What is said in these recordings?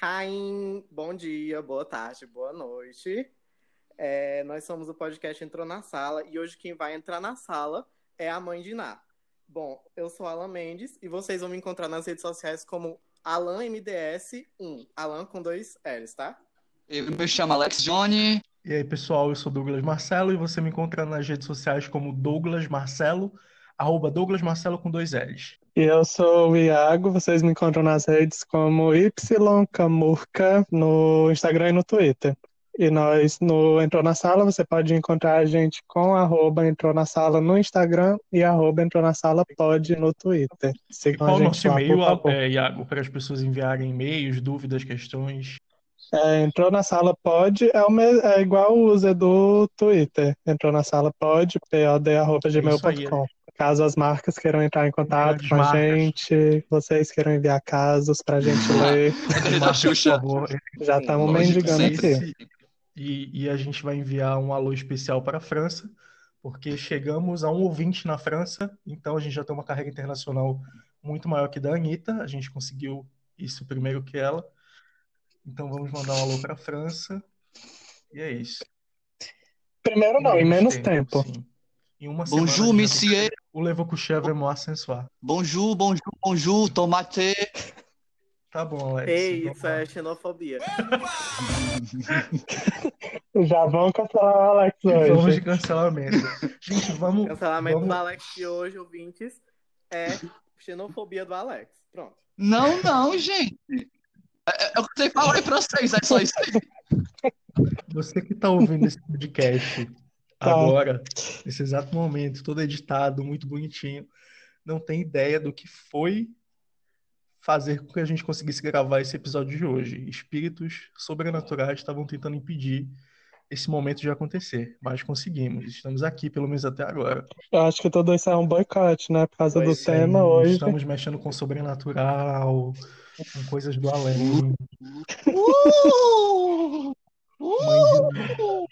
Rain, bom dia, boa tarde, boa noite. É, nós somos o podcast Entrou na Sala e hoje quem vai entrar na sala é a mãe de Ná. Bom, eu sou Alan Mendes e vocês vão me encontrar nas redes sociais como AlanMDS1, Alan com dois L's, tá? Eu me chamo Alex Johnny. E aí, pessoal, eu sou Douglas Marcelo e você me encontra nas redes sociais como Douglas Marcelo, arroba Douglas Marcelo com dois L's. E eu sou o Iago, vocês me encontram nas redes como YCamurca no Instagram e no Twitter. E nós, no Entrou na Sala, você pode encontrar a gente com arroba Entrou na Sala no Instagram e arroba Entrou na Sala pode no Twitter. Sigam Qual o nosso e-mail, é, Iago, para as pessoas enviarem e-mails, dúvidas, questões? É, entrou na sala pode, é, o mesmo, é igual o user do Twitter. Entrou na sala pode, pod.gmail.com. Caso as marcas queiram entrar em contato com a marcas. gente, vocês queiram enviar casos pra gente ler. Já estamos mendigando aqui. E, e a gente vai enviar um alô especial para a França, porque chegamos a um ouvinte na França, então a gente já tem uma carreira internacional muito maior que da Anitta, a gente conseguiu isso primeiro que ela. Então vamos mandar um alô para a França. E é isso. Primeiro não, em menos tempo. tempo. Em uma bonjour, semana, monsieur. O levou com chèvre moi soir. Bonjour, bonjour, bonjour, tomate. Tá bom, Alex. Ei, então isso é xenofobia. Já vamos cancelar o Alex hoje. Vamos de cancelamento. Gente, vamos. Cancelamento vamos... do Alex de hoje, ouvintes, é xenofobia do Alex. Pronto. Não, não, gente. É, é, eu tenho que falar aí pra vocês, é só isso aí. Você que tá ouvindo esse podcast tá. agora, nesse exato momento, todo editado, muito bonitinho, não tem ideia do que foi fazer com que a gente conseguisse gravar esse episódio de hoje. Espíritos sobrenaturais estavam tentando impedir esse momento de acontecer, mas conseguimos. Estamos aqui, pelo menos até agora. Eu acho que tudo isso é um boicote, né? Por causa do tema hoje. Estamos mexendo com sobrenatural, com coisas do além. Uh! Uh!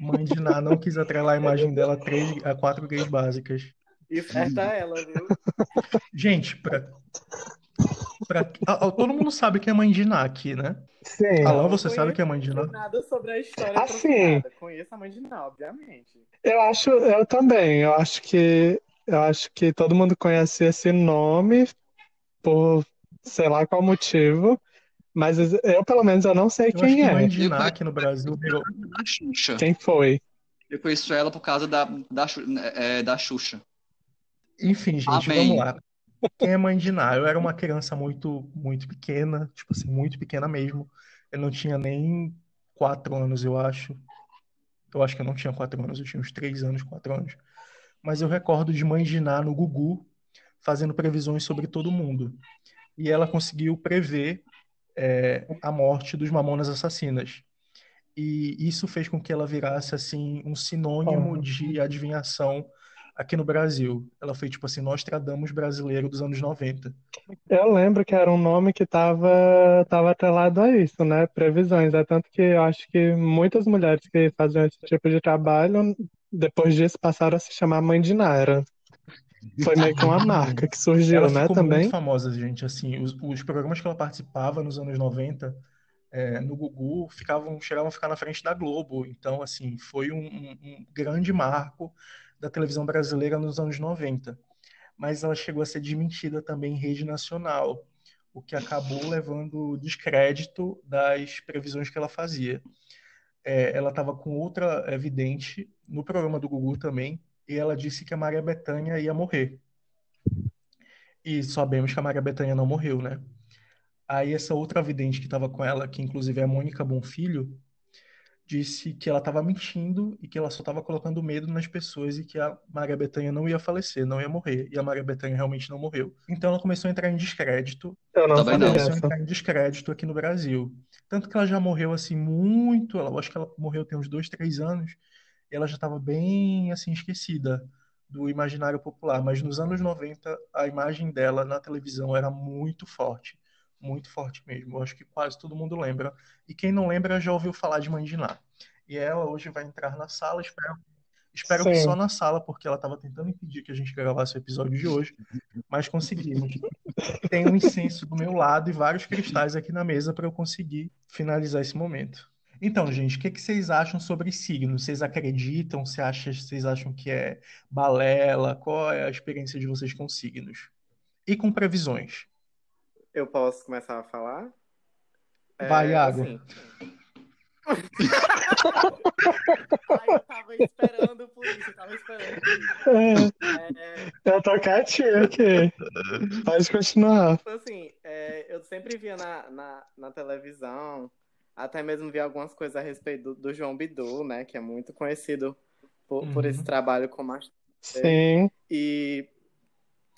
Mãe de Ná não quis atrelar a imagem dela a, três, a quatro gays básicas. E ferta ela, viu? Gente, pra, pra, todo mundo sabe que é mãe de Ná aqui, né? Sim. Alan, você sabe que é mãe de Ná? nada sobre a história assim, Conheço a mãe de Ná, obviamente. Eu acho, eu também. Eu acho que eu acho que todo mundo conhece esse nome por sei lá qual motivo. Mas eu, pelo menos, eu não sei eu quem acho que é. Mãe de Ná aqui no Brasil. Da Xuxa. Quem foi? Eu conheço ela por causa da, da, é, da Xuxa. Enfim, gente, Amém. vamos lá. Quem é mãe de Ná? Eu era uma criança muito, muito pequena, tipo assim, muito pequena mesmo. Eu não tinha nem quatro anos, eu acho. Eu acho que eu não tinha quatro anos, eu tinha uns três anos, quatro anos. Mas eu recordo de mãe de Ná no Gugu, fazendo previsões sobre todo mundo. E ela conseguiu prever é, a morte dos Mamonas Assassinas. E isso fez com que ela virasse assim um sinônimo de adivinhação aqui no Brasil. Ela foi tipo assim, Nostradamus brasileiro dos anos 90. Eu lembro que era um nome que estava tava atrelado a isso, né? Previsões. É tanto que eu acho que muitas mulheres que faziam esse tipo de trabalho, depois disso, passaram a se chamar Mãe de Nara. Foi meio que uma marca que surgiu, ela né, ficou também. muito famosa, gente. Assim, os, os programas que ela participava nos anos 90 é, no Gugu ficavam, chegavam a ficar na frente da Globo. Então, assim, foi um, um, um grande marco da televisão brasileira nos anos 90. Mas ela chegou a ser desmentida também em rede nacional, o que acabou levando descrédito das previsões que ela fazia. É, ela estava com outra evidente no programa do Gugu também, e ela disse que a Maria Bethânia ia morrer. E sabemos que a Maria Bethânia não morreu, né? Aí essa outra vidente que estava com ela, que inclusive é a Mônica Bonfilho, disse que ela estava mentindo e que ela só estava colocando medo nas pessoas e que a Maria Bethânia não ia falecer, não ia morrer. E a Maria Bethânia realmente não morreu. Então ela começou a entrar em descrédito. Eu não sabia não. Começou a entrar em descrédito aqui no Brasil. Tanto que ela já morreu assim muito, ela, eu acho que ela morreu tem uns dois, três anos, e ela já estava bem assim esquecida do imaginário popular. Mas nos anos 90, a imagem dela na televisão era muito forte muito forte mesmo. Eu acho que quase todo mundo lembra. E quem não lembra já ouviu falar de Mãe de Ná. E ela hoje vai entrar na sala, espero, espero que só na sala, porque ela estava tentando impedir que a gente gravasse o episódio de hoje, mas conseguimos. Tem um incenso do meu lado e vários cristais aqui na mesa para eu conseguir finalizar esse momento. Então, gente, o que, que vocês acham sobre signos? Vocês acreditam? Você acha, vocês acham que é balela? Qual é a experiência de vocês com signos? E com previsões? Eu posso começar a falar? Vai, é, Iago. Assim... Ai, eu tava esperando por isso, eu tava esperando por isso. É, eu tô quietinho aqui. Pode continuar. Então, assim, é, eu sempre via na, na, na televisão até mesmo vi algumas coisas a respeito do, do João Bidu, né? Que é muito conhecido por, uhum. por esse uhum. trabalho como astro. Sim. E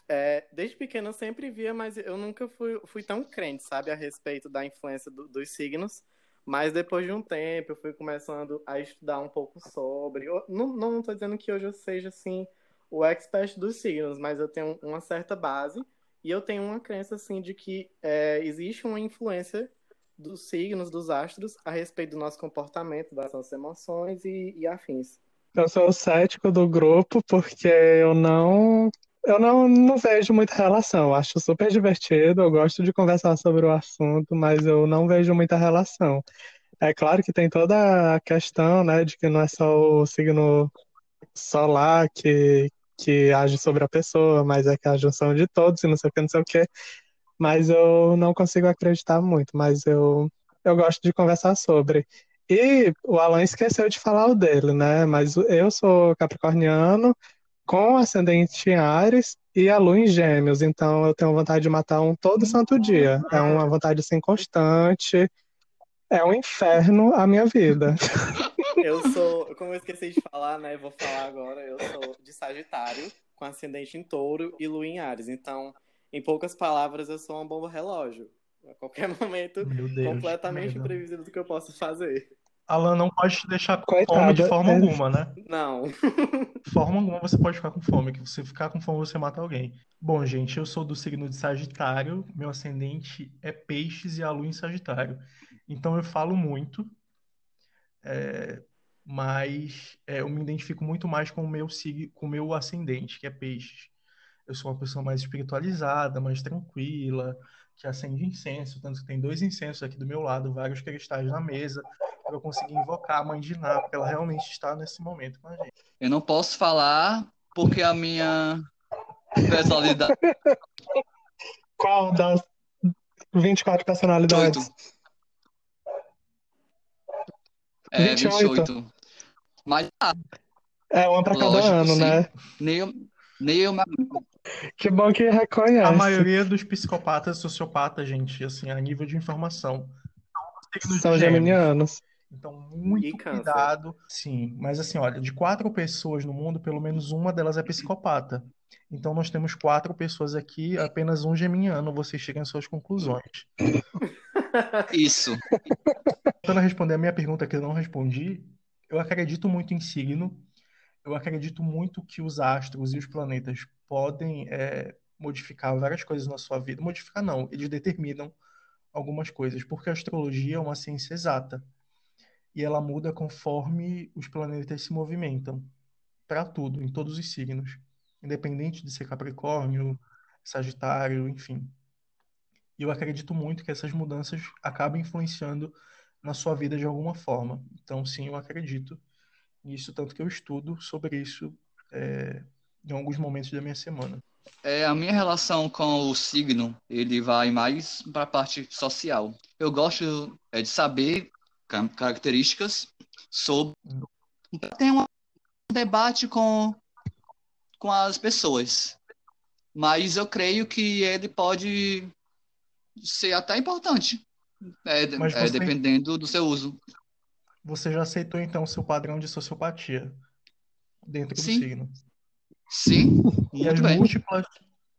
é, desde pequeno eu sempre via, mas eu nunca fui, fui tão crente, sabe, a respeito da influência do, dos signos. Mas depois de um tempo eu fui começando a estudar um pouco sobre. Eu, não, não estou dizendo que hoje eu seja assim o expert dos signos, mas eu tenho uma certa base e eu tenho uma crença assim de que é, existe uma influência dos signos, dos astros, a respeito do nosso comportamento, das nossas emoções e, e afins. Eu sou o cético do grupo porque eu não eu não, não vejo muita relação. Eu acho super divertido, eu gosto de conversar sobre o assunto, mas eu não vejo muita relação. É claro que tem toda a questão, né, de que não é só o signo solar que, que age sobre a pessoa, mas é que a junção de todos e não sei o que, não sei o que mas eu não consigo acreditar muito, mas eu, eu gosto de conversar sobre. E o Alan esqueceu de falar o dele, né? Mas eu sou capricorniano, com ascendente em Ares e a lua em Gêmeos, então eu tenho vontade de matar um todo santo dia. É uma vontade assim constante. É um inferno a minha vida. Eu sou, como eu esqueci de falar, né? Vou falar agora. Eu sou de Sagitário, com ascendente em Touro e lua em Ares. Então, em poucas palavras, eu sou uma bomba relógio. A qualquer momento, Deus, completamente imprevisível do que eu posso fazer. Alan não pode te deixar com Coitada, fome de forma é... alguma, né? Não. De forma alguma você pode ficar com fome, que você ficar com fome você mata alguém. Bom, gente, eu sou do signo de Sagitário, meu ascendente é Peixes e a lua em Sagitário. Então eu falo muito, é... mas é, eu me identifico muito mais com o meu signo, com o meu ascendente, que é Peixes eu sou uma pessoa mais espiritualizada, mais tranquila, que acende incenso, tanto que tem dois incensos aqui do meu lado, vários cristais na mesa, para eu conseguir invocar a mãe de Ná, porque ela realmente está nesse momento com a gente. Eu não posso falar porque a minha personalidade. Qual das 24 personalidades? 28. É, 28. 28. Mas. Ah, é uma para cada ano, sim. né? Nem, nem eu, que bom que reconhece. A maioria dos psicopatas, sociopatas, gente, assim, a nível de informação, são geminianos. Então, muito cuidado. Sim, mas assim, olha, de quatro pessoas no mundo, pelo menos uma delas é psicopata. Então, nós temos quatro pessoas aqui, apenas um geminiano. Vocês chegam às suas conclusões. Isso. Tentando responder a minha pergunta que eu não respondi, eu acredito muito em signo. Eu acredito muito que os astros e os planetas podem é, modificar várias coisas na sua vida. Modificar não, eles determinam algumas coisas, porque a astrologia é uma ciência exata e ela muda conforme os planetas se movimentam, para tudo, em todos os signos, independente de ser Capricórnio, Sagitário, enfim. E eu acredito muito que essas mudanças acabam influenciando na sua vida de alguma forma. Então, sim, eu acredito nisso, tanto que eu estudo sobre isso é, em alguns momentos da minha semana. É, a minha relação com o signo, ele vai mais para a parte social. Eu gosto é, de saber características sobre... Tem um debate com, com as pessoas, mas eu creio que ele pode ser até importante, é, é você... é, dependendo do seu uso. Você já aceitou, então, o seu padrão de sociopatia dentro Sim. do signo? Sim, e as bem. múltiplas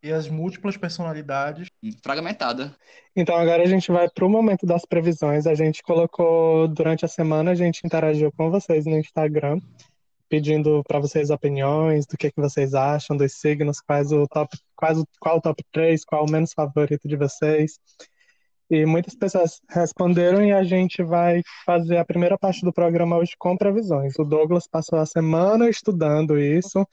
e as múltiplas personalidades fragmentada. Então agora a gente vai para o momento das previsões. A gente colocou durante a semana, a gente interagiu com vocês no Instagram, pedindo para vocês opiniões do que, que vocês acham dos signos, quais o top, quais o, qual o top 3, qual o menos favorito de vocês. E muitas pessoas responderam e a gente vai fazer a primeira parte do programa hoje com previsões. O Douglas passou a semana estudando isso.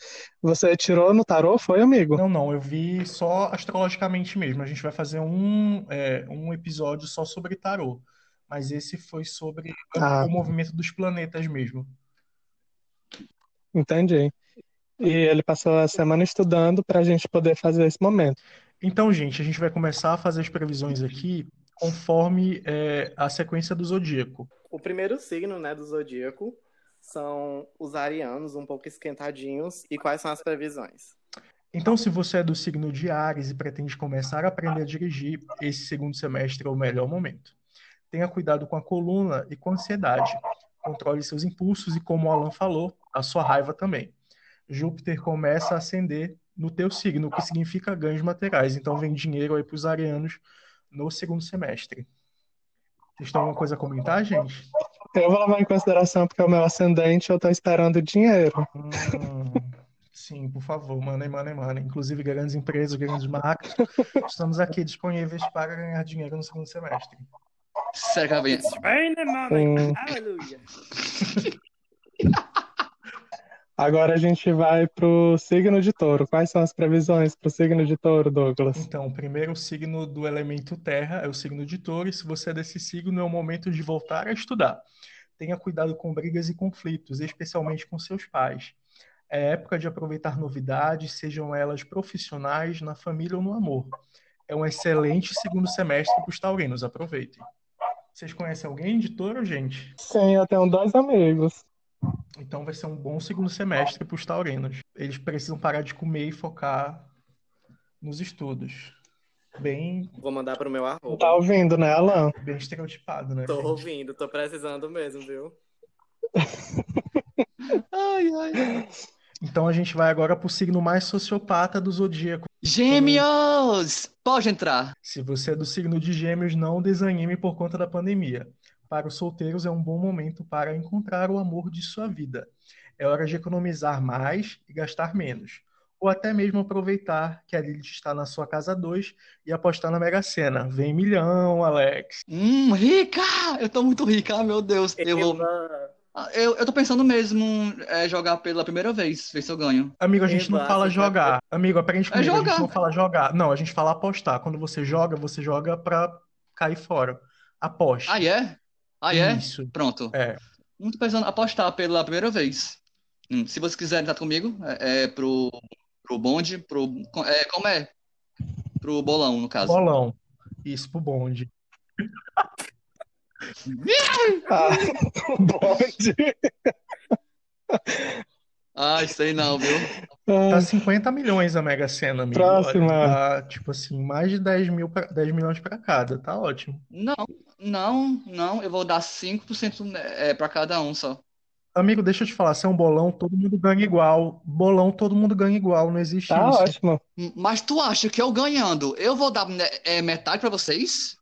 Você tirou no tarô, foi, amigo? Não, não, eu vi só astrologicamente mesmo. A gente vai fazer um, é, um episódio só sobre tarô. Mas esse foi sobre ah. o movimento dos planetas mesmo. Entendi. E ele passou a semana estudando para a gente poder fazer esse momento. Então, gente, a gente vai começar a fazer as previsões aqui conforme é, a sequência do zodíaco. O primeiro signo né, do zodíaco são os arianos, um pouco esquentadinhos. E quais são as previsões? Então, se você é do signo de Ares e pretende começar a aprender a dirigir, esse segundo semestre é o melhor momento. Tenha cuidado com a coluna e com a ansiedade. Controle seus impulsos e, como o Alan falou, a sua raiva também. Júpiter começa a ascender no teu signo, o que significa ganhos materiais. Então, vem dinheiro aí para os arianos no segundo semestre. Vocês têm alguma coisa a comentar, gente? Eu vou levar em consideração porque é o meu ascendente, eu estou esperando dinheiro. Hum, sim, por favor, mandem, mandem, mandem. Inclusive, grandes empresas, grandes marcas, estamos aqui disponíveis para ganhar dinheiro no segundo semestre. Sério, Aleluia. Agora a gente vai pro signo de touro. Quais são as previsões pro signo de touro, Douglas? Então, o primeiro signo do elemento terra é o signo de touro, e se você é desse signo, é o momento de voltar a estudar. Tenha cuidado com brigas e conflitos, especialmente com seus pais. É época de aproveitar novidades, sejam elas profissionais, na família ou no amor. É um excelente segundo semestre para os taurinos, aproveitem. Vocês conhecem alguém de touro, gente? Sim, eu tenho dois amigos. Então vai ser um bom segundo semestre para os taurinos. Eles precisam parar de comer e focar nos estudos. Bem. Vou mandar para o meu arroba. Tá ouvindo, né, Alan? Bem estereotipado, né? Tô gente? ouvindo, tô precisando mesmo, viu? ai, ai. Então a gente vai agora para o signo mais sociopata do zodíaco. Gêmeos! Pode entrar. Se você é do signo de Gêmeos, não desanime por conta da pandemia. Para os solteiros é um bom momento para encontrar o amor de sua vida. É hora de economizar mais e gastar menos. Ou até mesmo aproveitar que a Lilith está na sua casa 2 e apostar na Mega Sena. Vem milhão, Alex. Hum, rica! Eu tô muito rica, meu Deus. Eu vou. Ah, eu, eu tô pensando mesmo é, jogar pela primeira vez, ver se eu ganho. Amigo, a gente Eba, não fala jogar. Vai... Amigo, aprende comigo, é jogar. a gente não fala jogar. Não, a gente fala apostar. Quando você joga, você joga pra cair fora. Aposta. Ah, é? Ah, é? Isso. Pronto. É. Tô pensando apostar pela primeira vez. Hum, se vocês quiserem estar comigo, é, é pro, pro bonde, pro. É, como é? Pro bolão, no caso. Bolão. Isso, pro bonde. ah, bonde. Ah, isso aí não, viu? Tá 50 milhões a Mega Sena, amigo. Próxima. Tá, tipo assim, mais de 10, mil pra, 10 milhões para cada. Tá ótimo. Não, não, não. Eu vou dar 5% é, para cada um só. Amigo, deixa eu te falar, se é um bolão, todo mundo ganha igual. Bolão, todo mundo ganha igual, não existe tá isso. ótimo. Mas tu acha que eu ganhando, eu vou dar né, é, metade para vocês?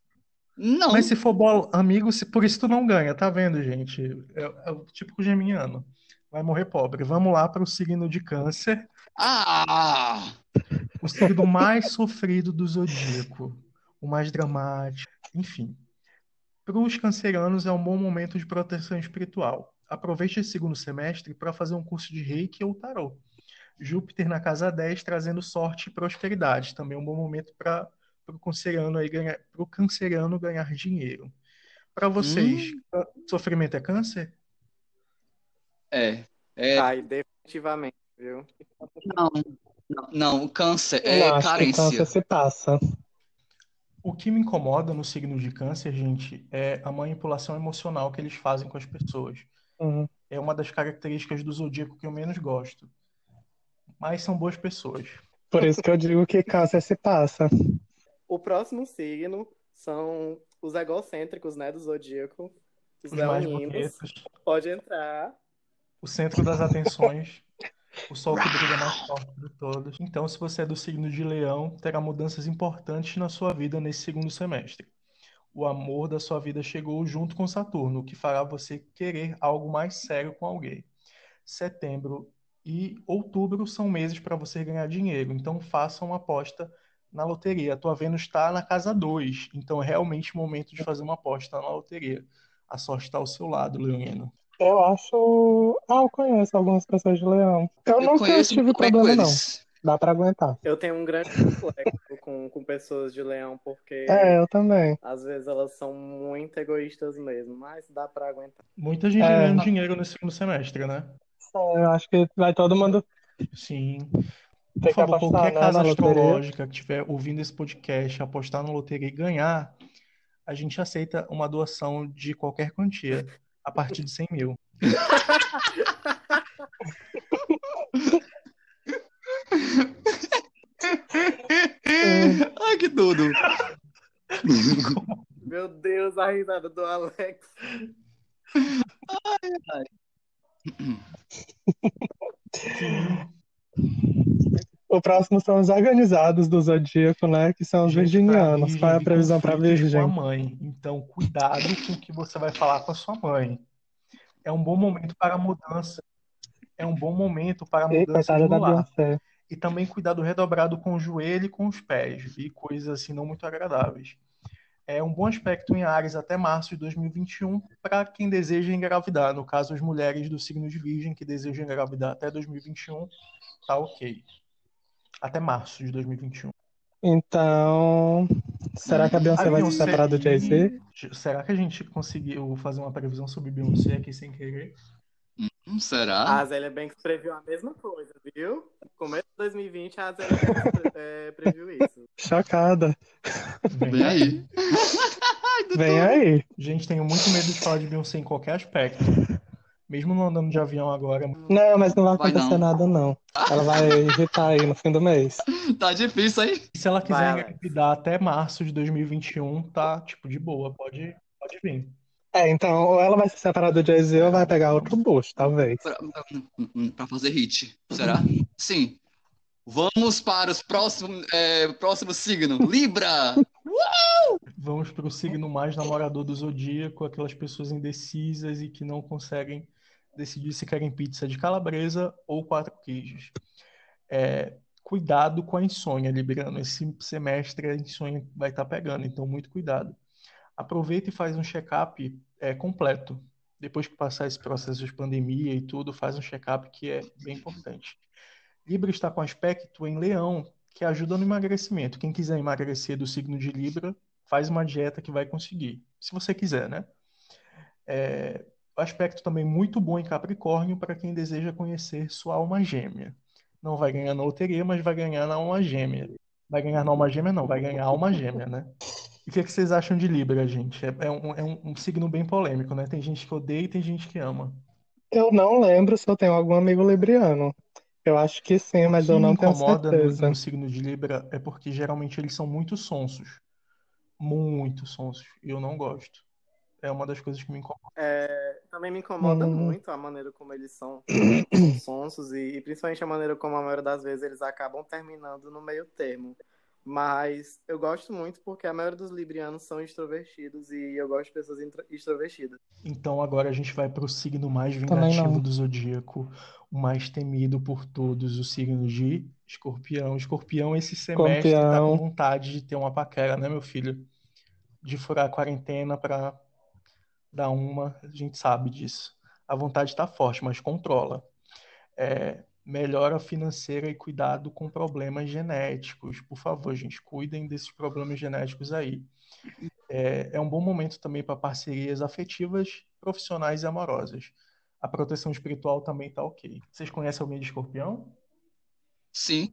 Não. Mas se for bolão, amigo, se, por isso tu não ganha, tá vendo, gente? É, é o típico geminiano. Vai morrer pobre. Vamos lá para o signo de câncer. Ah! O signo mais sofrido do zodíaco. O mais dramático. Enfim. Para os cancerianos é um bom momento de proteção espiritual. Aproveite esse segundo semestre para fazer um curso de reiki ou tarô. Júpiter na casa 10 trazendo sorte e prosperidade. Também é um bom momento para o canceriano, aí ganhar, canceriano ganhar dinheiro. Para vocês, hum. sofrimento é câncer? É. é... Ai, definitivamente, viu? Não, não, não câncer é Não, carência. câncer se passa. O que me incomoda no signo de câncer, gente, é a manipulação emocional que eles fazem com as pessoas. Uhum. É uma das características do zodíaco que eu menos gosto. Mas são boas pessoas. Por isso que eu digo que câncer se passa. O próximo signo são os egocêntricos, né, do zodíaco. Os, leoninos. Pode entrar. O centro das atenções, o sol que brilha mais forte de todos. Então, se você é do signo de Leão, terá mudanças importantes na sua vida nesse segundo semestre. O amor da sua vida chegou junto com Saturno, o que fará você querer algo mais sério com alguém. Setembro e outubro são meses para você ganhar dinheiro, então faça uma aposta na loteria. A tua Vênus está na casa 2, então é realmente o momento de fazer uma aposta na loteria. A sorte está ao seu lado, Leonino. Eu acho. Ah, eu conheço algumas pessoas de Leão. Eu, eu nunca tive problema, não. Dá pra aguentar. Eu tenho um grande complexo com, com pessoas de leão, porque. É, eu também. Às vezes elas são muito egoístas mesmo, mas dá pra aguentar. Muita gente é. ganhando dinheiro no segundo semestre, né? É, eu acho que vai todo mundo. Sim. Por favor, apostar, qualquer né, casa astrológica que estiver ouvindo esse podcast, apostar na loteria e ganhar, a gente aceita uma doação de qualquer quantia, a partir de 100 mil. Ai, que tudo! Meu Deus, a risada do Alex. Ai, ai. O próximo são os organizados do zodíaco, né? Que são os Gente, virginianos. Qual é a previsão para Virgem? Com a mãe. Então, cuidado com o que você vai falar com a sua mãe. É um bom momento para a mudança. É um bom momento para a mudança Ei, do lar. E também cuidado redobrado com o joelho e com os pés. E coisas assim não muito agradáveis. É um bom aspecto em Ares até março de 2021 para quem deseja engravidar. No caso, as mulheres do signo de Virgem que desejam engravidar até 2021, tá ok até março de 2021. Então, será que a Beyoncé, a vai se separar do Jay-Z? Será que a gente conseguiu fazer uma previsão sobre Beyoncé aqui sem querer? Hum, será? A Zélia Banks previu a mesma coisa, viu? Começo de 2020, a Zélia Banks é, previu isso. Chocada. Vem aí. Vem aí. Gente, tenho muito medo de falar de Beyoncé em qualquer aspecto. Mesmo não andando de avião agora. Não, mas não vai acontecer vai não. nada, não. Ela vai irritar aí no fim do mês. Tá difícil aí. Se ela quiser engravidar até março de 2021, tá, tipo, de boa. Pode, pode vir. É, então, ou ela vai se separar do Jay-Z ou vai pegar outro bucho, talvez. Pra, pra, fazer hit, será? Sim. Vamos para os próximos, é, próximo signo, Libra! Vamos para o signo mais namorador do zodíaco, aquelas pessoas indecisas e que não conseguem decidir se querem pizza de calabresa ou quatro queijos. É, cuidado com a insônia, Libriano. Esse semestre a insônia vai estar tá pegando, então muito cuidado. Aproveita e faz um check-up é, completo. Depois que passar esse processo de pandemia e tudo, faz um check-up que é bem importante. Libra está com aspecto em leão, que ajuda no emagrecimento. Quem quiser emagrecer do signo de Libra, faz uma dieta que vai conseguir. Se você quiser, né? É, aspecto também muito bom em Capricórnio para quem deseja conhecer sua alma gêmea. Não vai ganhar na loteria, mas vai ganhar na alma gêmea. Vai ganhar na alma gêmea, não, vai ganhar alma gêmea, né? E o que, é que vocês acham de Libra, gente? É, é, um, é um, um, signo bem polêmico, né? Tem gente que odeia e tem gente que ama. Eu não lembro se eu tenho algum amigo libriano. Eu acho que sim, mas eu não tenho certeza. O que incomoda no signo de Libra é porque geralmente eles são muito sonsos. Muito sonsos. E eu não gosto. É uma das coisas que me incomoda. É, também me incomoda hum. muito a maneira como eles são, sonsos e, e, principalmente a maneira como a maioria das vezes eles acabam terminando no meio termo. Mas eu gosto muito porque a maioria dos librianos são extrovertidos e eu gosto de pessoas extrovertidas. Então agora a gente vai para o signo mais vingativo do zodíaco, o mais temido por todos, o signo de Escorpião. Escorpião esse semestre Escorpião. tá com vontade de ter uma paquera, né, meu filho? De furar a quarentena para dar uma, a gente sabe disso. A vontade está forte, mas controla. É, melhora financeira e cuidado com problemas genéticos. Por favor, gente, cuidem desses problemas genéticos aí. É, é um bom momento também para parcerias afetivas, profissionais e amorosas. A proteção espiritual também está ok. Vocês conhecem alguém de escorpião? Sim.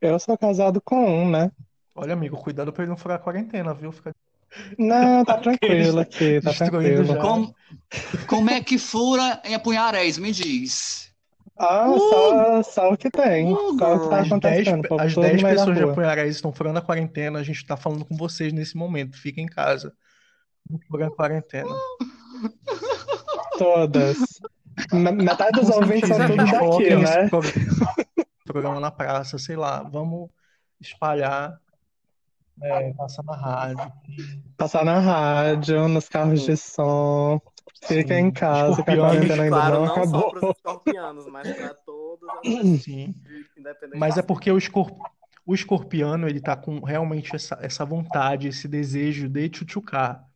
Eu sou casado com um, né? Olha, amigo, cuidado para ele não furar a quarentena, viu? Fica não, tá tranquilo aqui, tá tranquilo. Como, como é que fura em Apunharéis? Me diz. Ah, uh, só, só o que tem. Uh, só o que tá acontecendo. As 10 pessoas de Apunharéis estão furando a quarentena. A gente tá falando com vocês nesse momento. Fiquem em casa. Furando a quarentena. Todas. Metade dos ouvintes são tudo daqui, né? Programa na praça, sei lá. Vamos espalhar é, passar na rádio. Passar na rádio, nos carros de som. Fica em casa, que a quarentena ainda claro, não, não acabou. Só escorpianos, mas para todos. Sim. Mas é porque o, escorp... o escorpiano, ele tá com realmente essa, essa vontade, esse desejo de tchutchucar.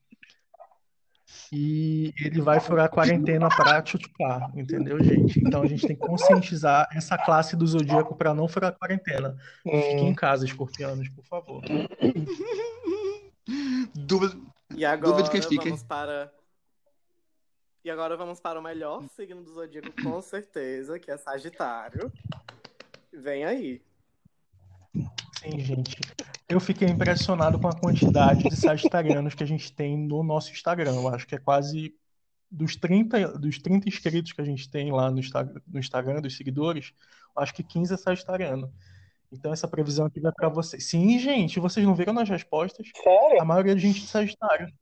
E ele vai furar a quarentena para tchutchucar, entendeu, gente? Então a gente tem que conscientizar essa classe do zodíaco para não furar a quarentena. Fiquem em casa, escorpianos, por favor. Dúvida, e agora Dúvida que fica. vamos para e agora vamos para o melhor signo do zodíaco, com certeza, que é Sagitário. Vem aí. Sim, gente. Eu fiquei impressionado com a quantidade de sagitarianos que a gente tem no nosso Instagram. Eu acho que é quase dos 30, dos 30 inscritos que a gente tem lá no, no Instagram, dos seguidores, acho que 15 é sagitariano. Então essa previsão aqui vai para vocês. Sim, gente, vocês não viram nas respostas? Sério? A maioria de gente é Sagitário.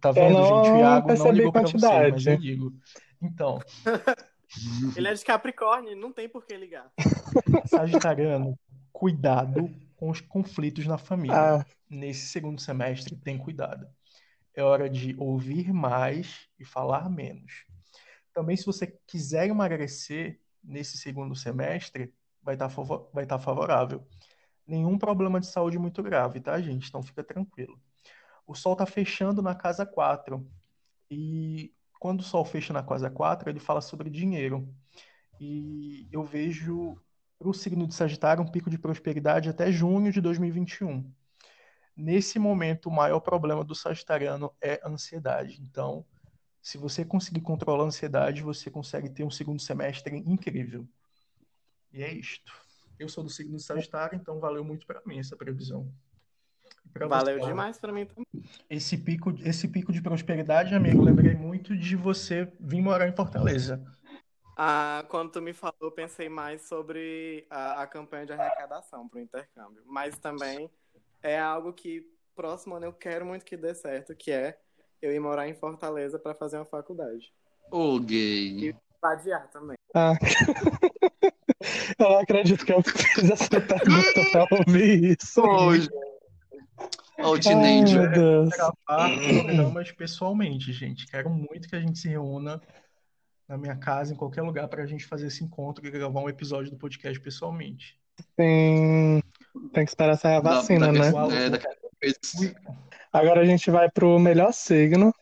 Tá vendo, gente? O Iago não ligou pra você, mas eu digo. Então. Ele é de Capricórnio, não tem por que ligar. Sagitariano, cuidado com os conflitos na família. Ah. Nesse segundo semestre, tem cuidado. É hora de ouvir mais e falar menos. Também, se você quiser emagrecer nesse segundo semestre, vai estar tá vai estar tá favorável. Nenhum problema de saúde muito grave, tá, gente? Então fica tranquilo o Sol está fechando na casa 4. E quando o Sol fecha na casa 4, ele fala sobre dinheiro. E eu vejo para o signo de Sagitário um pico de prosperidade até junho de 2021. Nesse momento, o maior problema do Sagitariano é a ansiedade. Então, se você conseguir controlar a ansiedade, você consegue ter um segundo semestre incrível. E é isto. Eu sou do signo de Sagitário, então valeu muito para mim essa previsão. Valeu você. demais para mim também. Esse pico, esse pico de prosperidade, amigo, lembrei muito de você vir morar em Fortaleza. Ah, quando tu me falou, eu pensei mais sobre a, a campanha de arrecadação para o intercâmbio. Mas também é algo que próximo ano eu quero muito que dê certo, que é eu ir morar em Fortaleza para fazer uma faculdade. Ô, gay. E adiar também. Ah. eu não acredito que eu fiz essa pergunta pra ouvir isso. Hoje. Olha o teenager. gravar programas pessoalmente, gente. Quero muito que a gente se reúna na minha casa, em qualquer lugar, para a gente fazer esse encontro e gravar um episódio do podcast pessoalmente. Tem, tem que esperar sair a vacina, da, da né? É, daqui a... Agora a gente vai pro melhor signo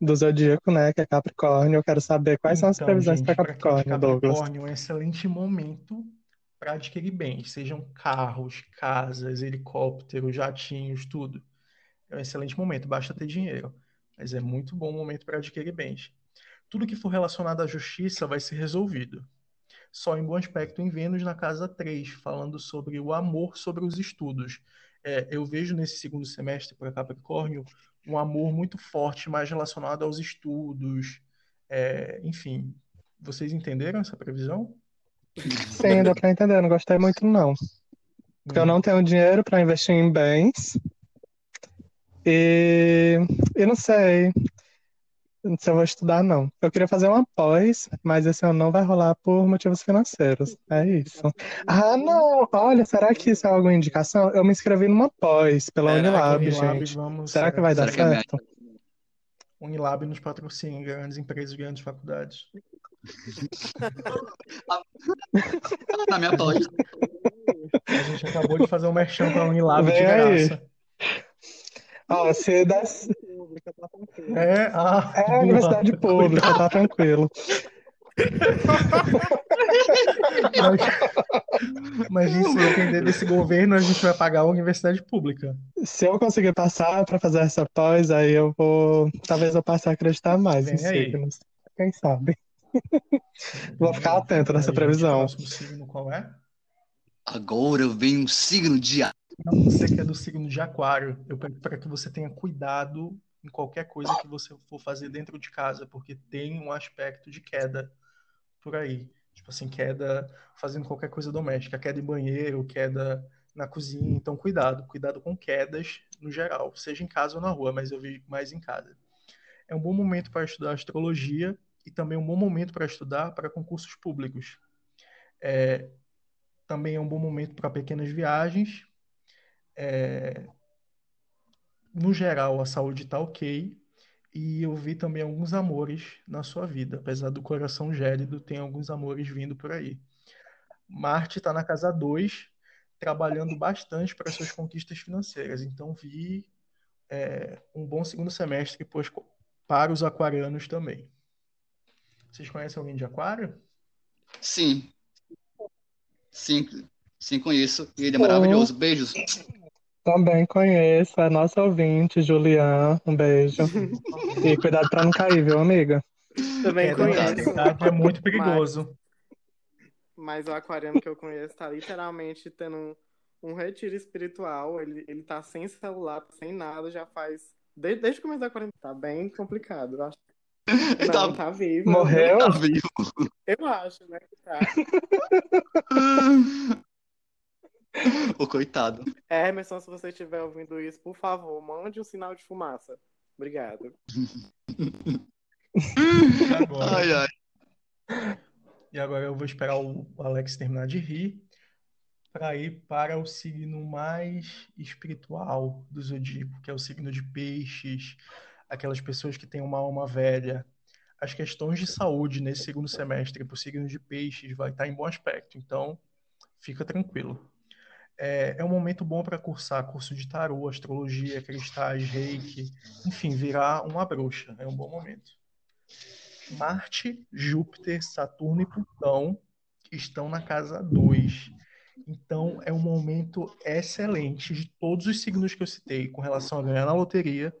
do zodíaco, né? Que é Capricórnio. Eu quero saber quais então, são as então, previsões para Capricórnio, Capricórnio, Douglas. Capricórnio é um excelente momento para adquirir bens, sejam carros, casas, helicópteros, jatinhos, tudo. É um excelente momento, basta ter dinheiro. Mas é muito bom momento para adquirir bens. Tudo que for relacionado à justiça vai ser resolvido. Só em bom aspecto em Vênus na casa 3, falando sobre o amor sobre os estudos. É, eu vejo nesse segundo semestre para Capricórnio um amor muito forte, mais relacionado aos estudos. É, enfim, vocês entenderam essa previsão? Sim, dá pra entender. não gostei muito, não. Porque eu não tenho dinheiro para investir em bens. E eu não sei. Não sei se eu vou estudar, não. Eu queria fazer uma pós, mas esse ano não vai rolar por motivos financeiros. É isso. Ah, não! Olha, será que isso é alguma indicação? Eu me inscrevi numa pós pela será Unilab, Unilab, gente. Vamos... Será que vai dar será é certo? É Unilab nos patrocina grandes empresas, grandes faculdades. Na minha pós. A gente acabou de fazer um merchan para Unilab Vem de graça. Ó, se das... É, ah, é a universidade pública, tá tranquilo. mas, mas isso depender desse governo, a gente vai pagar a universidade pública. Se eu conseguir passar para fazer essa pós, aí eu vou. Talvez eu passe a acreditar mais Vem em aí. signos. Quem sabe? Vou ficar atento nessa previsão. O signo qual é? Agora vem o signo de Você que é do signo de Aquário, eu peço para que você tenha cuidado em qualquer coisa que você for fazer dentro de casa, porque tem um aspecto de queda por aí. Tipo assim, queda fazendo qualquer coisa doméstica, queda em banheiro, queda na cozinha. Então, cuidado, cuidado com quedas no geral, seja em casa ou na rua, mas eu vi mais em casa. É um bom momento para estudar astrologia e também um bom momento para estudar para concursos públicos. É, também é um bom momento para pequenas viagens. É, no geral, a saúde está ok. E eu vi também alguns amores na sua vida. Apesar do coração gélido, tem alguns amores vindo por aí. Marte está na casa 2, trabalhando bastante para suas conquistas financeiras. Então, vi é, um bom segundo semestre pois, para os aquarianos também. Vocês conhecem alguém de aquário? Sim. Sim, sim, conheço. Ele é maravilhoso. Beijos. Também conheço a nossa ouvinte, Julian. Um beijo. e cuidado para não cair, viu, amiga? Também é, conheço. É muito perigoso. Mas, mas, o aquariano que eu conheço tá literalmente tendo um, um retiro espiritual. Ele, ele tá sem celular, sem nada, já faz. Desde, desde o começo da quarentena. Tá bem complicado. Eu acho não, tá, tá vivo. Morreu? Tá vivo. Eu acho, né? Que tá. O coitado. É, Emerson, se você estiver ouvindo isso, por favor, mande um sinal de fumaça. Obrigado. agora... Ai, ai. E agora eu vou esperar o Alex terminar de rir para ir para o signo mais espiritual do zodíaco, que é o signo de peixes, aquelas pessoas que têm uma alma velha. As questões de saúde nesse segundo semestre para o signo de peixes vai estar em bom aspecto, então fica tranquilo. É, é um momento bom para cursar curso de tarô, astrologia, cristais, reiki, enfim, virar uma bruxa. É um bom momento. Marte, Júpiter, Saturno e Plutão estão na casa 2. Então, é um momento excelente de todos os signos que eu citei com relação a ganhar na loteria.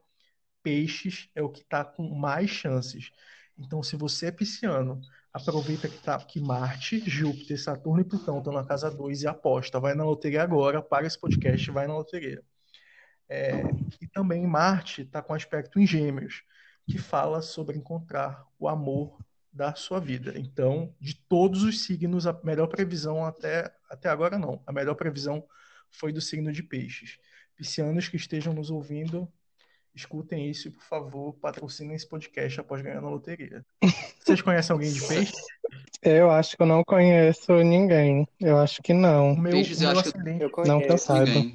Peixes é o que está com mais chances. Então, se você é pisciano, aproveita que, tá, que Marte, Júpiter, Saturno e Plutão estão na casa 2 e aposta. Vai na loteria agora, para esse podcast, vai na loteria. É, e também Marte está com aspecto em Gêmeos, que fala sobre encontrar o amor da sua vida. Então, de todos os signos, a melhor previsão até, até agora não. A melhor previsão foi do signo de Peixes. Piscianos que estejam nos ouvindo, escutem isso e, por favor, patrocinem esse podcast após ganhar na loteria. Vocês conhecem alguém de peixe? Eu acho que eu não conheço ninguém. Eu acho que não. O meu, peixes, o meu ascendente... que eu não que eu saiba.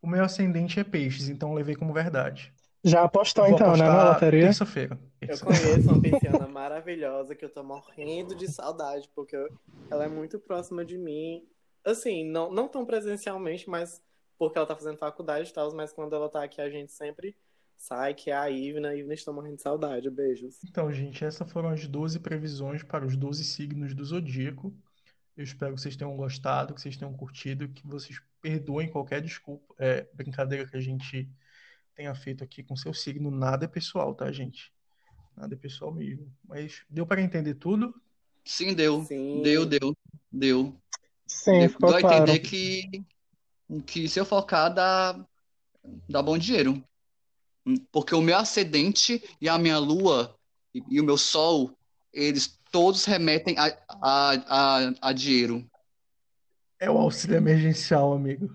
O meu ascendente é peixes, então levei como verdade. Já apostou então, né, na loteria? Terça-feira. Eu conheço uma pisciana maravilhosa que eu tô morrendo de saudade, porque eu... ela é muito próxima de mim. Assim, não, não tão presencialmente, mas porque ela tá fazendo faculdade e tal, mas quando ela tá aqui a gente sempre sai, que é a Ivna. A Ivna está morrendo de saudade. Beijos. Então, gente, essas foram as 12 previsões para os 12 signos do zodíaco. Eu espero que vocês tenham gostado, que vocês tenham curtido, que vocês perdoem qualquer desculpa, é, brincadeira que a gente tenha feito aqui com seu signo. Nada é pessoal, tá, gente? Nada é pessoal mesmo. Mas deu para entender tudo? Sim, deu. Sim. Deu, deu, deu. Sim, deu, ficou deu claro. entender que, que se eu focar dá, dá bom dinheiro. Porque o meu ascendente e a minha lua e, e o meu sol, eles todos remetem a, a, a, a dinheiro. É o auxílio emergencial, amigo.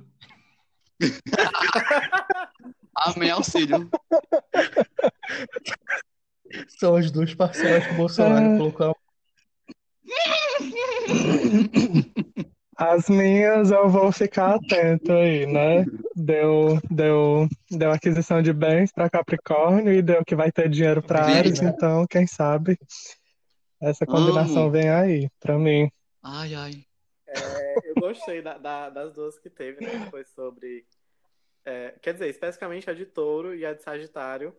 Amém, auxílio. São as duas parcelas que o Bolsonaro é... colocou. As minhas eu vou ficar atento aí, né? Deu, deu, deu aquisição de bens para Capricórnio e deu que vai ter dinheiro para Ares, então quem sabe essa combinação Amo. vem aí para mim. Ai, ai. É, eu gostei da, da, das duas que teve, né? Foi sobre. É, quer dizer, especificamente a de touro e a de Sagitário,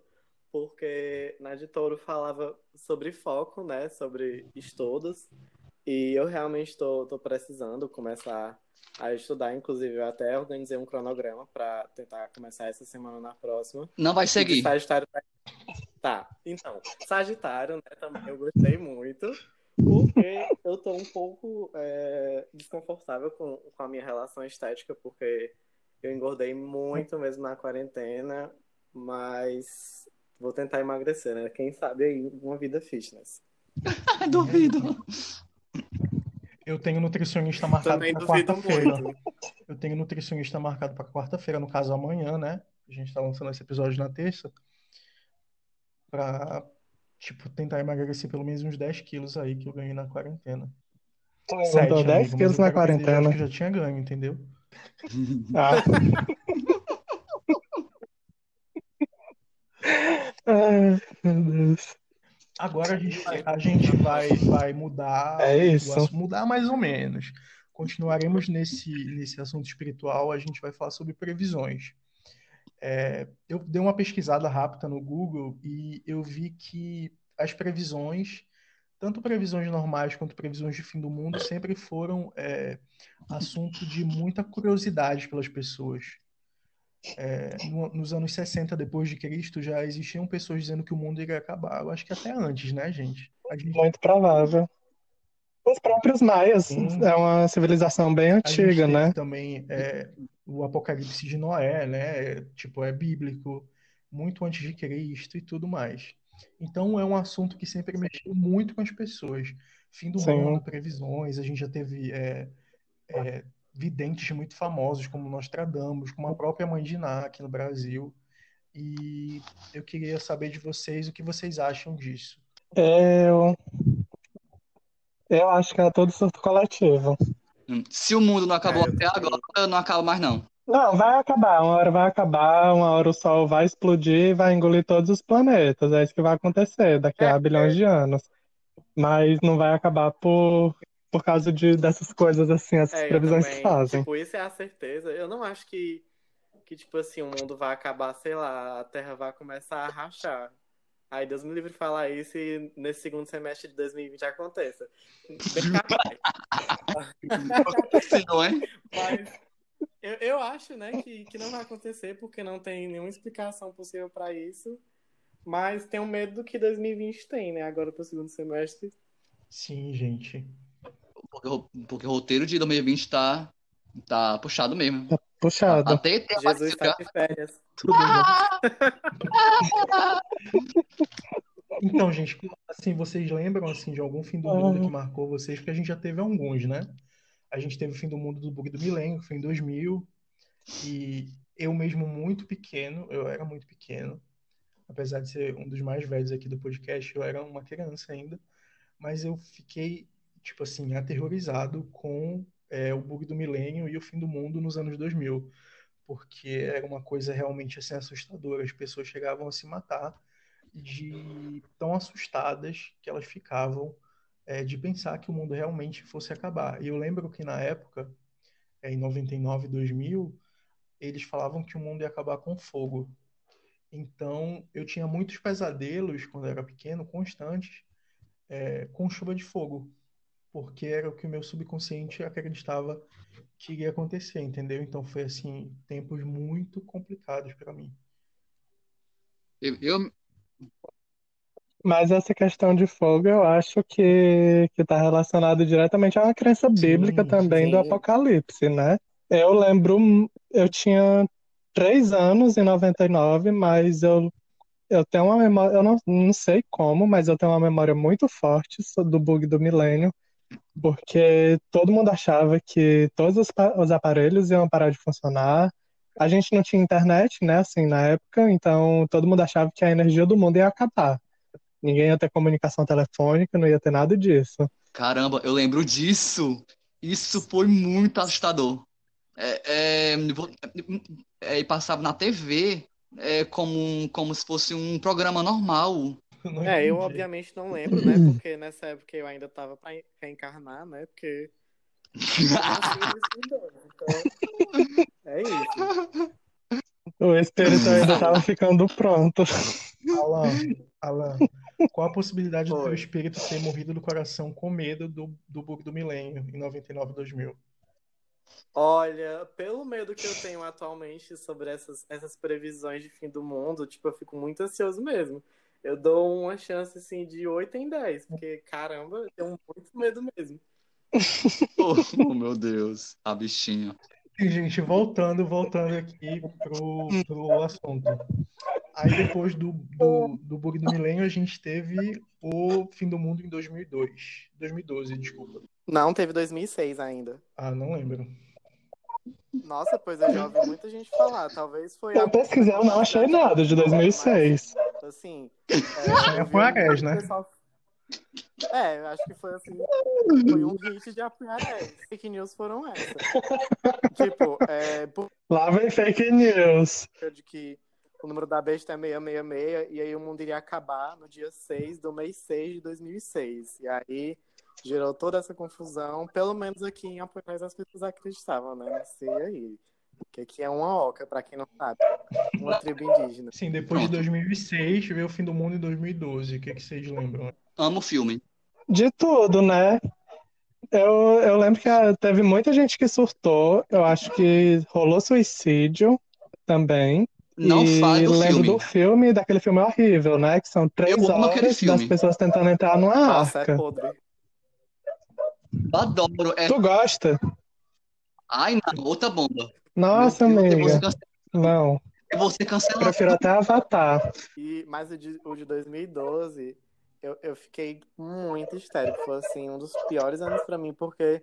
porque na de touro falava sobre foco, né? Sobre estudos. E eu realmente estou precisando começar a estudar. Inclusive, eu até organizei um cronograma para tentar começar essa semana na próxima. Não vai seguir. Sagitário. Tá, então. Sagitário, né? Também eu gostei muito. Porque eu tô um pouco é, desconfortável com, com a minha relação estética, porque eu engordei muito mesmo na quarentena, mas vou tentar emagrecer, né? Quem sabe aí uma vida fitness. Duvido. Eu tenho nutricionista marcado para quarta-feira. Eu tenho nutricionista marcado para quarta-feira, no caso amanhã, né? A gente está lançando esse episódio na terça. Pra, tipo, tentar emagrecer pelo menos uns 10 quilos aí que eu ganhei na quarentena. Sete, 10 quilos na quarentena. Que já tinha ganho, entendeu? Ah. Ai, meu Deus. Agora a gente, a gente vai, vai mudar. É isso. Mudar mais ou menos. continuaremos nesse, nesse assunto espiritual, a gente vai falar sobre previsões. É, eu dei uma pesquisada rápida no Google e eu vi que as previsões, tanto previsões normais quanto previsões de fim do mundo, sempre foram é, assunto de muita curiosidade pelas pessoas. É, no, nos anos 60 depois de Cristo já existiam pessoas dizendo que o mundo iria acabar. Eu acho que até antes, né, gente? gente... Muito provável. Os próprios maias Sim. é uma civilização bem antiga, né? Também é, o Apocalipse de Noé, né? Tipo, é bíblico, muito antes de Cristo e tudo mais. Então é um assunto que sempre mexeu muito com as pessoas. Fim do Sim. mundo, previsões, a gente já teve é, é, videntes muito famosos, como Nostradamus, como a própria Mãe de Ná aqui no Brasil. E eu queria saber de vocês o que vocês acham disso. Eu, eu acho que é todo surto coletivo. Hum, se o mundo não acabou é, até agora, não acaba mais não. Não, vai acabar. Uma hora vai acabar, uma hora o Sol vai explodir e vai engolir todos os planetas. É isso que vai acontecer daqui a é, bilhões é. de anos. Mas não vai acabar por, por causa de, dessas coisas assim, essas é, previsões que fazem. Tipo, isso é a certeza. Eu não acho que, que, tipo assim, o mundo vai acabar, sei lá, a Terra vai começar a rachar. Aí Deus me livre de falar isso e nesse segundo semestre de 2020 aconteça. Bem capaz. não é? Mas eu, eu acho, né, que, que não vai acontecer porque não tem nenhuma explicação possível para isso. Mas tenho medo do que 2020 tem, né, agora pro segundo semestre. Sim, gente. Porque, porque o roteiro de 2020 tá, tá puxado mesmo. Tá puxado. Até Jesus está de férias. Tudo Então, gente, assim, vocês lembram assim de algum fim do mundo que marcou vocês? Porque a gente já teve alguns, né? A gente teve o fim do mundo do bug do milênio, que foi em 2000, e eu mesmo muito pequeno, eu era muito pequeno, apesar de ser um dos mais velhos aqui do podcast, eu era uma criança ainda, mas eu fiquei, tipo assim, aterrorizado com é, o bug do milênio e o fim do mundo nos anos 2000, porque era uma coisa realmente assim assustadora, as pessoas chegavam a se matar de tão assustadas que elas ficavam é, de pensar que o mundo realmente fosse acabar. E eu lembro que na época, é, em 99, 2000, eles falavam que o mundo ia acabar com fogo. Então, eu tinha muitos pesadelos quando eu era pequeno, constantes, é, com chuva de fogo, porque era o que o meu subconsciente acreditava que iria acontecer, entendeu? Então, foi assim tempos muito complicados para mim. Eu, eu, mas essa questão de fogo, eu acho que está relacionado diretamente a uma crença bíblica sim, também sim. do Apocalipse, né? Eu lembro, eu tinha três anos em 99, mas eu, eu tenho uma memória, eu não, não sei como, mas eu tenho uma memória muito forte do bug do milênio, porque todo mundo achava que todos os, os aparelhos iam parar de funcionar. A gente não tinha internet, né, assim, na época, então todo mundo achava que a energia do mundo ia acabar. Ninguém ia ter comunicação telefônica, não ia ter nada disso. Caramba, eu lembro disso. Isso foi muito assustador. É, é, é, passava na TV é, como, como se fosse um programa normal. É, eu obviamente não lembro, né? Porque nessa época eu ainda tava pra reencarnar, né? Porque. então, é isso. O espírito ainda tava ficando pronto. Alan, Alan, qual a possibilidade Foi. do teu espírito ter morrido do coração com medo do, do bug do milênio em 99 2000? Olha, pelo medo que eu tenho atualmente sobre essas, essas previsões de fim do mundo, tipo, eu fico muito ansioso mesmo. Eu dou uma chance, assim, de 8 em 10, porque, caramba, eu tenho muito medo mesmo. oh, meu Deus, a bichinha. E, gente, voltando, voltando aqui pro, pro assunto. Aí depois do, do, do bug do milênio, a gente teve o fim do mundo em 2002. 2012, desculpa. Não, teve 2006 ainda. Ah, não lembro. Nossa, pois eu já ouvi muita gente falar. Talvez foi. Eu pesquisei, eu não achei nada de 2006. Mas, assim. É, foi a Res, né? Pessoal... É, acho que foi assim. Foi um hit de Apuiarés. Fake news foram essas. tipo, é. Lá vem fake news. De que o número da besta é 666, e aí o mundo iria acabar no dia 6 do mês 6 de 2006. E aí gerou toda essa confusão, pelo menos aqui em Apoiais as pessoas acreditavam, né? Sei aí. Que aqui é uma oca, para quem não sabe. Uma tribo indígena. Sim, depois Pronto. de 2006 veio o fim do mundo em 2012. O que, é que vocês lembram? Amo o filme. De tudo, né? Eu, eu lembro que ah, teve muita gente que surtou. Eu acho que rolou suicídio também. Não e fale do lembro filme. do filme, daquele filme horrível, né? Que são três eu horas das pessoas tentando entrar numa Nossa, é arca. É podre. Adoro. É... Tu gosta? Ai, não, outra bomba. Nossa, amiga. Não. Eu vou ser cancelado. Prefiro até Avatar. E, mas o de, o de 2012, eu, eu fiquei muito histérico. Foi, assim, um dos piores anos pra mim, porque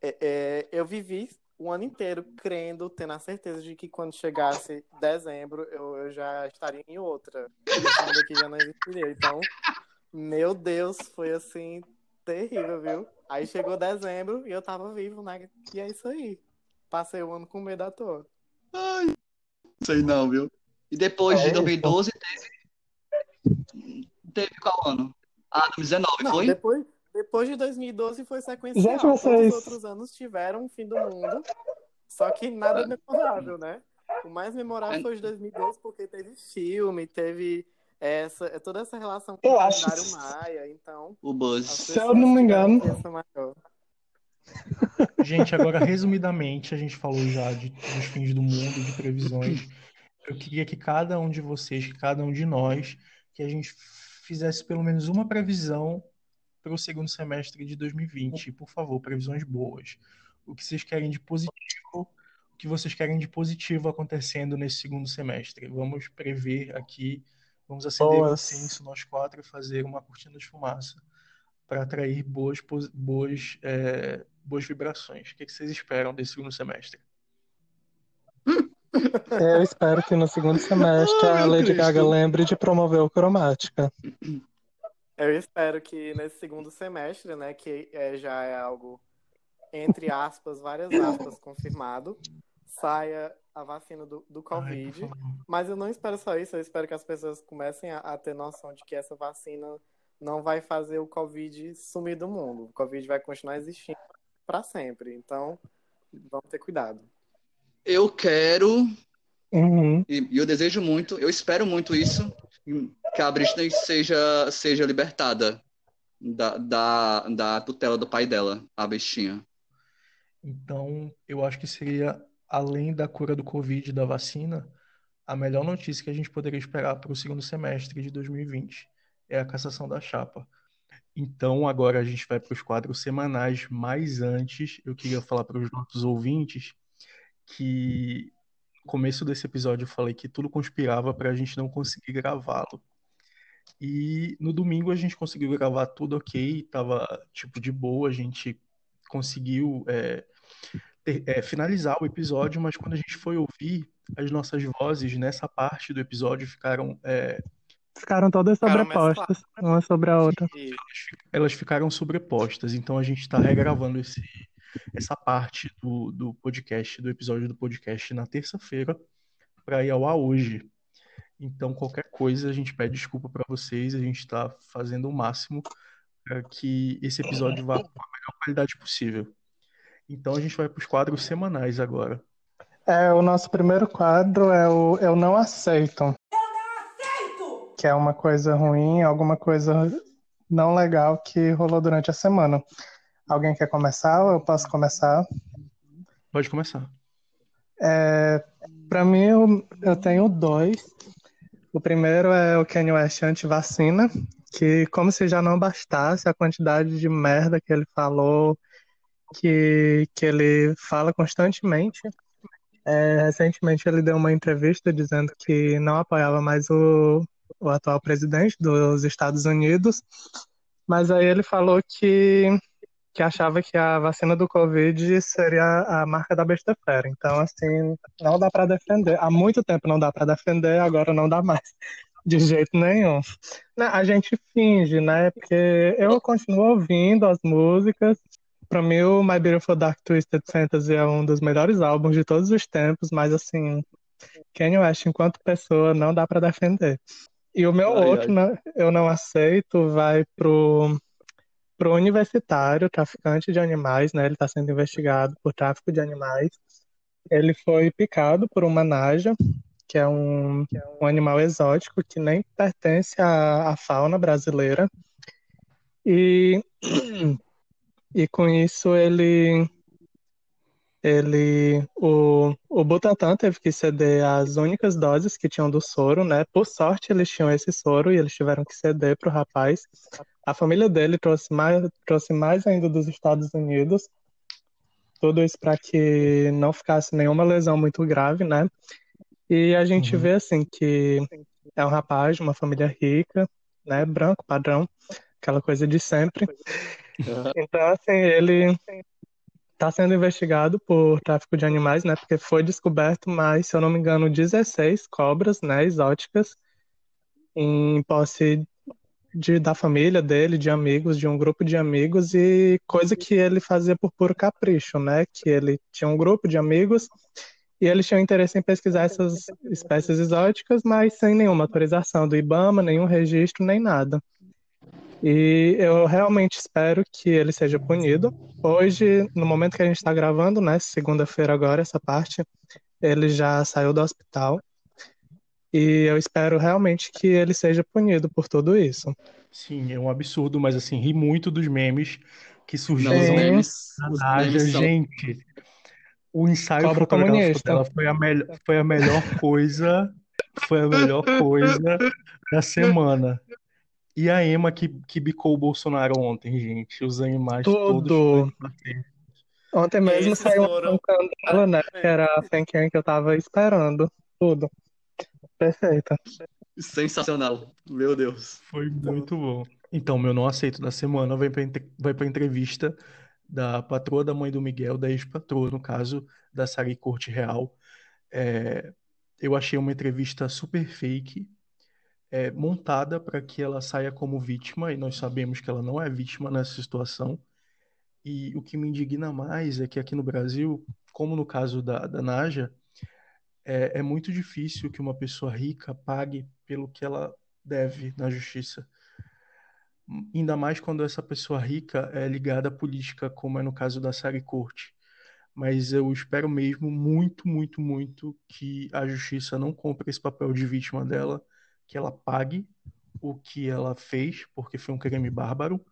é, é, eu vivi o ano inteiro crendo, tendo a certeza de que quando chegasse dezembro, eu, eu já estaria em outra. E aqui já não existiria. Então, meu Deus, foi assim, terrível, viu? Aí chegou dezembro e eu tava vivo, né? E é isso aí. Passei o ano com medo à toa. Ai, sei não, viu? E depois é, de 2012 teve. Teve qual ano? Ah, 2019, não, foi? Depois, depois de 2012 foi sequencial. Gente, vocês... Todos os outros anos tiveram um fim do mundo. Só que nada memorável, né? O mais memorável é... foi de 2012 porque teve filme, teve essa, é toda essa relação com eu o acho... calendário maia, então. O Buzz. Se eu não me engano. Gente, agora resumidamente, a gente falou já de, dos fins do mundo, de previsões. Eu queria que cada um de vocês, que cada um de nós, que a gente fizesse pelo menos uma previsão para o segundo semestre de 2020. Por favor, previsões boas. O que vocês querem de positivo, o que vocês querem de positivo acontecendo nesse segundo semestre. Vamos prever aqui Vamos acender o incenso nós quatro e fazer uma cortina de fumaça para atrair boas, boas, é, boas vibrações. O que, vocês esperam desse segundo semestre? Eu espero que no segundo semestre a Lady Cristo. Gaga lembre de promover o cromática. Eu espero que nesse segundo semestre, né, que é, já é algo entre aspas, várias aspas confirmado, saia a vacina do, do Covid. Ai, mas eu não espero só isso, eu espero que as pessoas comecem a, a, ter noção de que essa vacina não vai fazer o Covid sumir do mundo. O Covid vai continuar existindo para sempre. Então, vamos ter cuidado. Eu quero, uhum. e, e eu desejo muito, eu espero muito isso, que a Britney seja, seja libertada da, da, da tutela do pai dela, a bestinha. Então, eu acho que seria além da cura do Covid e da vacina, a melhor notícia que a gente poderia esperar para o segundo semestre de 2020 é a cassação da chapa. Então, agora a gente vai para os quadros semanais, mas antes eu queria falar para os nossos ouvintes que no começo desse episódio eu falei que tudo conspirava para a gente não conseguir gravá-lo. E no domingo a gente conseguiu gravar tudo ok, tava tipo de boa, a gente conseguiu é, ter, é, finalizar o episódio, mas quando a gente foi ouvir, as nossas vozes nessa parte do episódio ficaram. É, ficaram todas sobrepostas, uma sobre a outra. Elas ficaram sobrepostas, então a gente está regravando esse, essa parte do, do podcast, do episódio do podcast na terça-feira, para ir ao ar hoje. Então, qualquer coisa, a gente pede desculpa para vocês, a gente está fazendo o máximo para que esse episódio vá com a melhor qualidade possível. Então a gente vai para os quadros semanais agora. É, o nosso primeiro quadro é o Eu Não Aceito. Que é uma coisa ruim, alguma coisa não legal que rolou durante a semana. Alguém quer começar ou eu posso começar? Pode começar. É, para mim, eu, eu tenho dois. O primeiro é o Kanye West anti-vacina, que como se já não bastasse a quantidade de merda que ele falou que, que ele fala constantemente. É, recentemente ele deu uma entrevista dizendo que não apoiava mais o, o atual presidente dos Estados Unidos, mas aí ele falou que, que achava que a vacina do Covid seria a marca da besta fera. Então, assim, não dá para defender. Há muito tempo não dá para defender, agora não dá mais. De jeito nenhum. A gente finge, né? Porque eu continuo ouvindo as músicas, Pra mim, o My Beautiful Dark Twisted Fantasy é um dos melhores álbuns de todos os tempos, mas assim, Kanye West, enquanto pessoa, não dá para defender. E o meu ai, outro, ai. Né, eu não aceito, vai pro para o universitário, traficante de animais, né? Ele está sendo investigado por tráfico de animais. Ele foi picado por uma naja, que é um, um animal exótico que nem pertence à, à fauna brasileira. E, e com isso ele ele o, o Butantan teve que ceder as únicas doses que tinham do soro, né? Por sorte eles tinham esse soro e eles tiveram que ceder para o rapaz. A família dele trouxe mais, trouxe mais ainda dos Estados Unidos. Tudo isso para que não ficasse nenhuma lesão muito grave, né? E a gente uhum. vê assim que é um rapaz de uma família rica, né? Branco, padrão, aquela coisa de sempre. Então, assim, ele está sendo investigado por tráfico de animais, né? Porque foi descoberto mais, se eu não me engano, 16 cobras, né, exóticas, em posse de, da família dele, de amigos, de um grupo de amigos, e coisa que ele fazia por puro capricho, né? Que ele tinha um grupo de amigos e eles tinham interesse em pesquisar essas espécies exóticas, mas sem nenhuma autorização do IBAMA, nenhum registro, nem nada. E eu realmente espero que ele seja punido. Hoje, no momento que a gente está gravando, né, segunda-feira agora, essa parte, ele já saiu do hospital. E eu espero realmente que ele seja punido por tudo isso. Sim, é um absurdo, mas assim, ri muito dos memes que surgiram. Não, os memes, os memes são... Gente, o ensaio Cobra fotográfico comunista. dela foi a, me... foi a melhor coisa, foi a melhor coisa da semana. E a Ema que, que bicou o Bolsonaro ontem, gente. Os animais Tudo. todos. Ontem mesmo saiu foram... um dela, né? Que era a Fenken que eu tava esperando. Tudo. Perfeita. Sensacional. Meu Deus. Foi muito bom. Então, meu não aceito da semana vai pra, vai pra entrevista da patroa da mãe do Miguel, da ex-patroa, no caso, da Sari Corte Real. É, eu achei uma entrevista super fake, é, montada para que ela saia como vítima, e nós sabemos que ela não é vítima nessa situação. E o que me indigna mais é que aqui no Brasil, como no caso da, da Naja, é, é muito difícil que uma pessoa rica pague pelo que ela deve na justiça. Ainda mais quando essa pessoa rica é ligada à política, como é no caso da Sari Corte. Mas eu espero mesmo, muito, muito, muito, que a justiça não compre esse papel de vítima dela que ela pague o que ela fez, porque foi um crime bárbaro.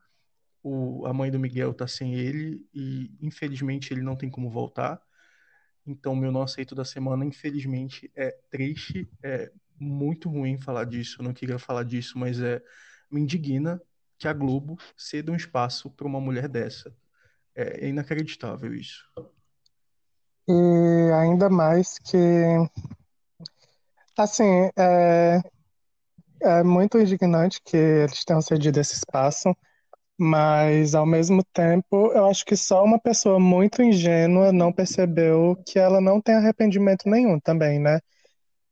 O, a mãe do Miguel tá sem ele e infelizmente ele não tem como voltar. Então, meu não aceito da semana, infelizmente, é triste, é muito ruim falar disso. Eu não queria falar disso, mas é me indigna que a Globo ceda um espaço para uma mulher dessa. É, é inacreditável isso. E ainda mais que, assim, é, é muito indignante que eles tenham cedido esse espaço, mas ao mesmo tempo, eu acho que só uma pessoa muito ingênua não percebeu que ela não tem arrependimento nenhum também, né?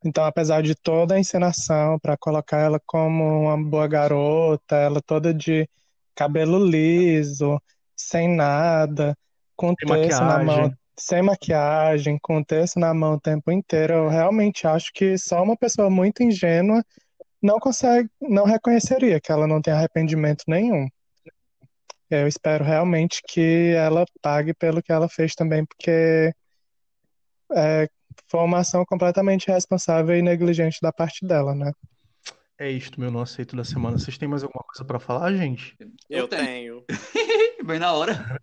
Então, apesar de toda a encenação para colocar ela como uma boa garota, ela toda de cabelo liso, sem nada, com sem texto na mão, sem maquiagem, com texto na mão o tempo inteiro, eu realmente acho que só uma pessoa muito ingênua não consegue, não reconheceria que ela não tem arrependimento nenhum. Eu espero realmente que ela pague pelo que ela fez também, porque é, foi uma ação completamente irresponsável e negligente da parte dela, né? É isto, meu não aceito da semana. Vocês têm mais alguma coisa para falar, gente? Eu, tenho. Bem na hora.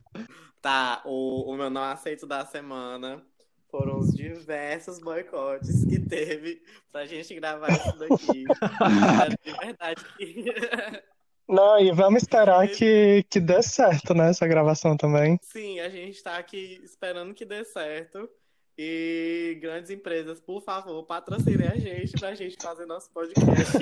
Tá, o, o meu não aceito da semana foram os diversos boicotes que teve pra gente gravar isso daqui. de verdade que. Não, e vamos esperar que, que dê certo, né, essa gravação também. Sim, a gente tá aqui esperando que dê certo. E grandes empresas, por favor, patrocinem a gente pra gente fazer nosso podcast.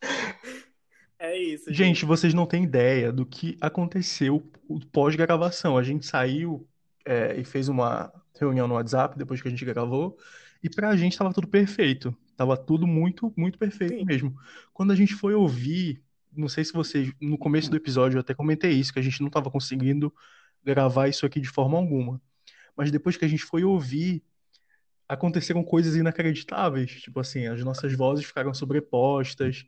é isso. Gente. gente, vocês não têm ideia do que aconteceu pós-gravação. A gente saiu é, e fez uma reunião no WhatsApp depois que a gente gravou, e pra gente tava tudo perfeito. Tava tudo muito, muito perfeito Sim. mesmo. Quando a gente foi ouvir, não sei se vocês, no começo do episódio eu até comentei isso, que a gente não tava conseguindo gravar isso aqui de forma alguma. Mas depois que a gente foi ouvir, aconteceram coisas inacreditáveis. Tipo assim, as nossas vozes ficaram sobrepostas.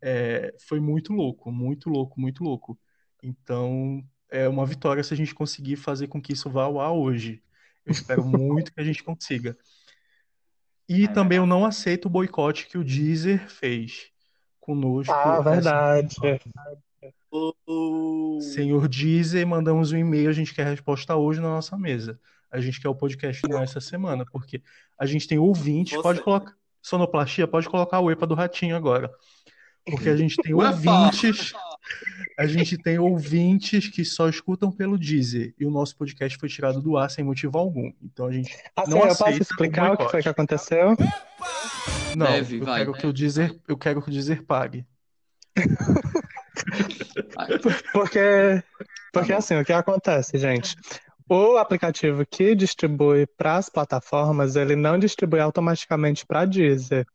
É, foi muito louco, muito louco, muito louco. Então, é uma vitória se a gente conseguir fazer com que isso vá ao ar hoje. Eu espero muito que a gente consiga. E é também eu não aceito o boicote que o Deezer fez conosco. Ah, verdade. Senhor Deezer, mandamos um e-mail, a gente quer a resposta hoje na nossa mesa. A gente quer o podcast nessa semana, porque a gente tem ouvintes, Você... pode colocar sonoplastia, pode colocar o EPA do Ratinho agora. Porque a gente tem ouvintes, a gente tem ouvintes que só escutam pelo Deezer e o nosso podcast foi tirado do ar sem motivo algum. Então a gente ah, não sim, aceita eu posso explicar o que foi que aconteceu? Não, Deve, eu vai, quero que o Deezer, eu quero que o Deezer pague. porque porque assim, o que acontece, gente? O aplicativo que distribui para as plataformas, ele não distribui automaticamente para Deezer.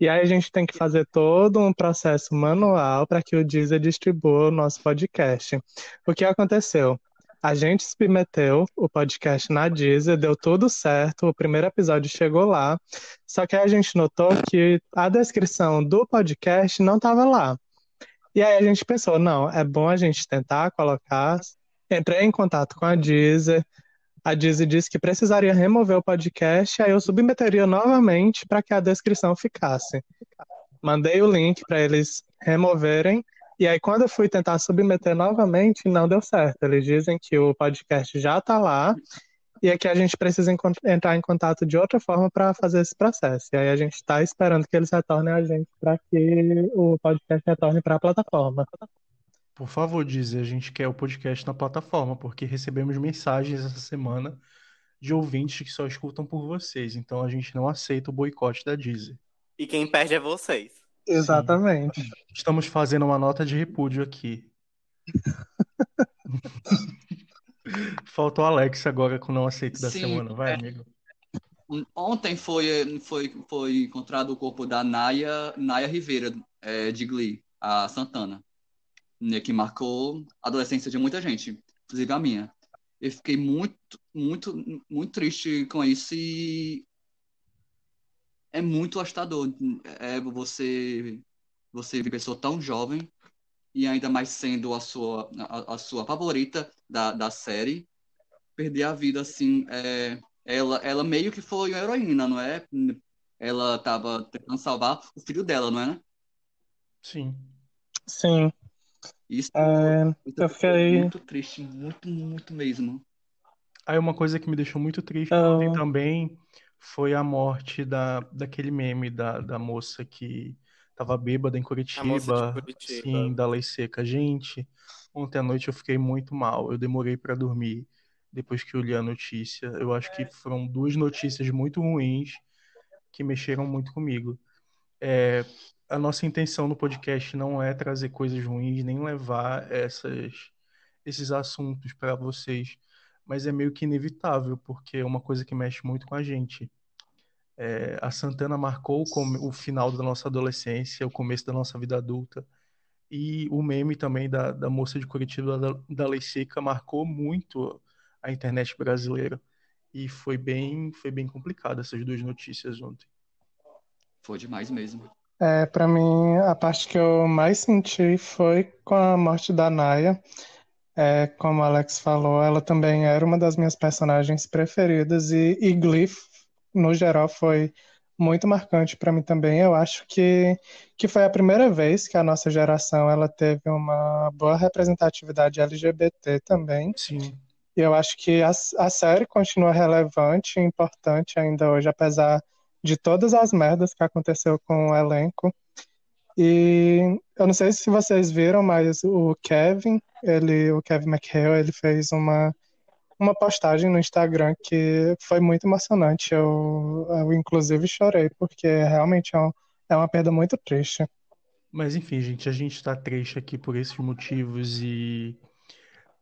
E aí a gente tem que fazer todo um processo manual para que o Deezer distribua o nosso podcast. O que aconteceu? A gente submeteu o podcast na Deezer, deu tudo certo, o primeiro episódio chegou lá, só que a gente notou que a descrição do podcast não estava lá. E aí a gente pensou, não, é bom a gente tentar colocar. Entrei em contato com a Deezer, a Dizzy disse que precisaria remover o podcast, aí eu submeteria novamente para que a descrição ficasse. Mandei o link para eles removerem, e aí quando eu fui tentar submeter novamente, não deu certo. Eles dizem que o podcast já está lá e é que a gente precisa entrar em contato de outra forma para fazer esse processo. E aí a gente está esperando que eles retornem a gente para que o podcast retorne para a plataforma. Por favor, dizer, a gente quer o podcast na plataforma, porque recebemos mensagens essa semana de ouvintes que só escutam por vocês. Então a gente não aceita o boicote da Deezer. E quem perde é vocês. Exatamente. Sim. Estamos fazendo uma nota de repúdio aqui. Falta o Alex agora com o não aceito da Sim, semana. Vai, é... amigo. Ontem foi, foi, foi encontrado o corpo da Naya, Naya Rivera, é, de Glee, a Santana né, que marcou a adolescência de muita gente, inclusive a minha. Eu fiquei muito, muito, muito triste com isso e é muito assustador. É você, você ver pessoa tão jovem e ainda mais sendo a sua, a, a sua favorita da, da série, perder a vida assim. É, ela, ela meio que foi uma heroína, não é? Ela estava tentando salvar o filho dela, não é? Né? Sim. Sim. Isso é, eu fiquei muito triste, muito, muito mesmo. Aí uma coisa que me deixou muito triste ontem também foi a morte da, daquele meme da, da moça que tava bêbada em Curitiba, Curitiba. sim, da lei seca. Gente, ontem à noite eu fiquei muito mal. Eu demorei para dormir depois que eu li a notícia. Eu acho que foram duas notícias muito ruins que mexeram muito comigo. É, a nossa intenção no podcast não é trazer coisas ruins, nem levar essas, esses assuntos para vocês, mas é meio que inevitável, porque é uma coisa que mexe muito com a gente. É, a Santana marcou o, o final da nossa adolescência, o começo da nossa vida adulta, e o meme também da, da moça de Curitiba, da, da Lei Seca, marcou muito a internet brasileira. E foi bem, foi bem complicado essas duas notícias ontem. Foi demais mesmo. É, para mim, a parte que eu mais senti foi com a morte da Naya. É, como a Alex falou, ela também era uma das minhas personagens preferidas e, e Glee, no geral, foi muito marcante para mim também. Eu acho que, que foi a primeira vez que a nossa geração ela teve uma boa representatividade LGBT também. Sim. E eu acho que a, a série continua relevante e importante ainda hoje, apesar de todas as merdas que aconteceu com o elenco. E eu não sei se vocês viram, mas o Kevin, ele, o Kevin McHale, ele fez uma, uma postagem no Instagram que foi muito emocionante. Eu, eu inclusive chorei, porque realmente é, um, é uma perda muito triste. Mas enfim, gente, a gente está triste aqui por esses motivos e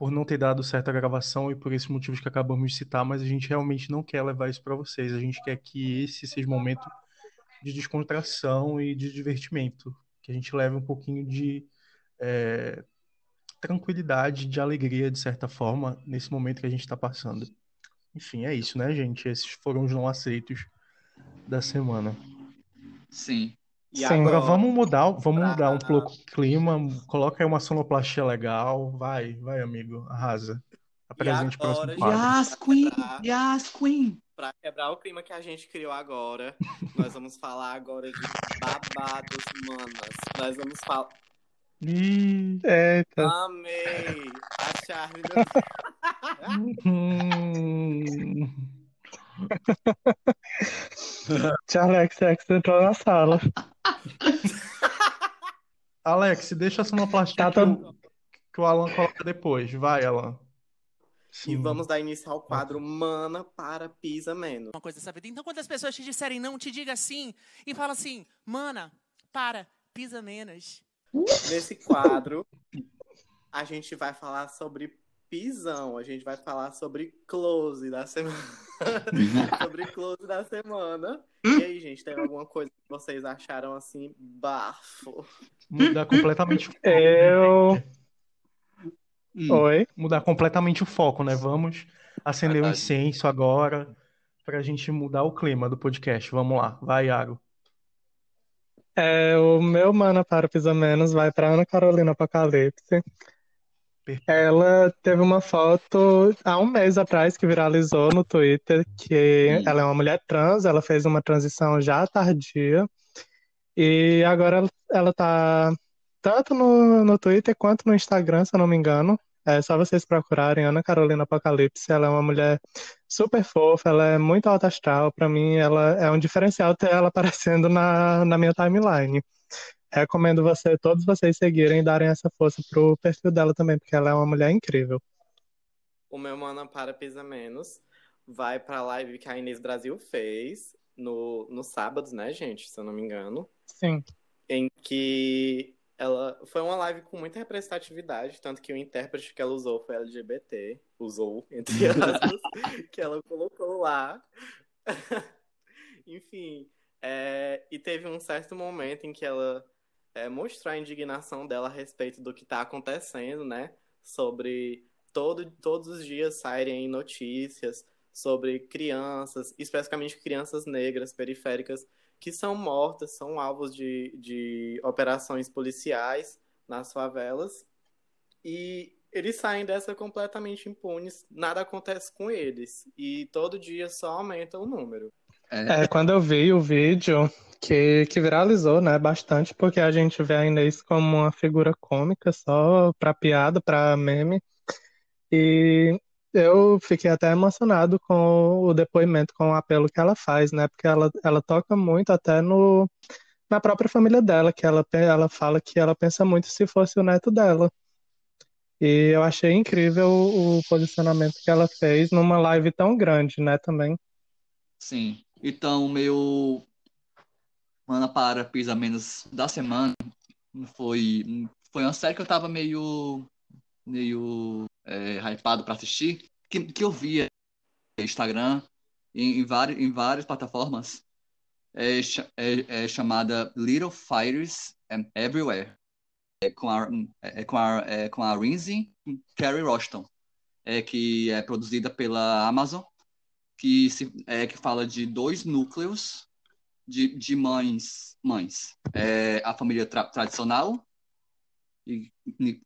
por não ter dado certa gravação e por esses motivos que acabamos de citar, mas a gente realmente não quer levar isso para vocês. A gente quer que esse seja um momento de descontração e de divertimento, que a gente leve um pouquinho de é, tranquilidade, de alegria, de certa forma, nesse momento que a gente está passando. Enfim, é isso, né, gente? Esses foram os não aceitos da semana. Sim. E Sim, agora vamos mudar, vamos mudar um pouco o clima. Coloca aí uma sonoplastia legal. Vai, vai, amigo, arrasa. Apresente o próximo quadro. Yas, Queen! Yas, Queen! pra quebrar o clima que a gente criou agora, nós vamos falar agora de babados, manas. Nós vamos falar. Eita. Amei! A Charlie. hum. Charlie XX entrou na sala. Alex, deixa a sonoplastia Tá que, o, que o Alan coloca depois. Vai, Alan. E Sim. vamos dar início ao quadro Mana para Pisa Menos. uma coisa dessa vida. Então, quando as pessoas te disserem não, te diga sim e fala assim, mana, para, pisa menos. Nesse quadro, a gente vai falar sobre pisão, a gente vai falar sobre close da semana. sobre close da semana. E aí, gente, tem alguma coisa que vocês acharam assim, bafo? Mudar completamente o foco. Eu. Hum. Oi. Mudar completamente o foco, né? Vamos acender um Verdade. incenso agora pra gente mudar o clima do podcast. Vamos lá. Vai, Iago. É, o meu mana para Pisa Menos vai para Ana Carolina Apocalipse. Ela teve uma foto há um mês atrás que viralizou no Twitter, que Hum. ela é uma mulher trans, ela fez uma transição já tardia, e agora ela, ela tá tanto no, no Twitter quanto no Instagram, se eu não me engano. É só vocês procurarem Ana Carolina Apocalipse. Ela é uma mulher super fofa, ela é muito alta astral. Pra mim, ela é um diferencial ter ela aparecendo na, na minha timeline. Recomendo você, todos vocês seguirem e darem essa força pro perfil dela também, porque ela é uma mulher incrível. O meu Mana para Pisa Menos vai pra live que a Inês Brasil fez no, no sábado, né, gente? Se eu não me engano. Sim. em que ela foi uma live com muita representatividade, tanto que o intérprete que ela usou foi LGBT, usou, entre aspas, que ela colocou lá. Enfim, é, e teve um certo momento em que ela é, mostrou a indignação dela a respeito do que está acontecendo, né? Sobre todo, todos os dias saírem notícias sobre crianças, especificamente crianças negras periféricas, que são mortas, são alvos de, de operações policiais nas favelas. E eles saem dessa completamente impunes, nada acontece com eles. E todo dia só aumenta o número. É, quando eu vi o vídeo que, que viralizou, né, bastante, porque a gente vê a Inês como uma figura cômica, só pra piada, pra meme. E eu fiquei até emocionado com o depoimento, com o apelo que ela faz, né, porque ela, ela toca muito até no, na própria família dela, que ela, ela fala que ela pensa muito se fosse o neto dela. E eu achei incrível o, o posicionamento que ela fez numa live tão grande, né, também. Sim. Então, meu Mana para Pisa Menos da semana foi, foi uma série que eu tava meio, meio é, hypado pra assistir, que, que eu via no Instagram, em, em, várias, em várias plataformas, é, é, é chamada Little Fires Everywhere, é com a, é, com a, é, com a Rinzi Carrie Roston, é, que é produzida pela Amazon que, se, é, que fala de dois núcleos de, de mães, mães. É, a família tra- tradicional, e,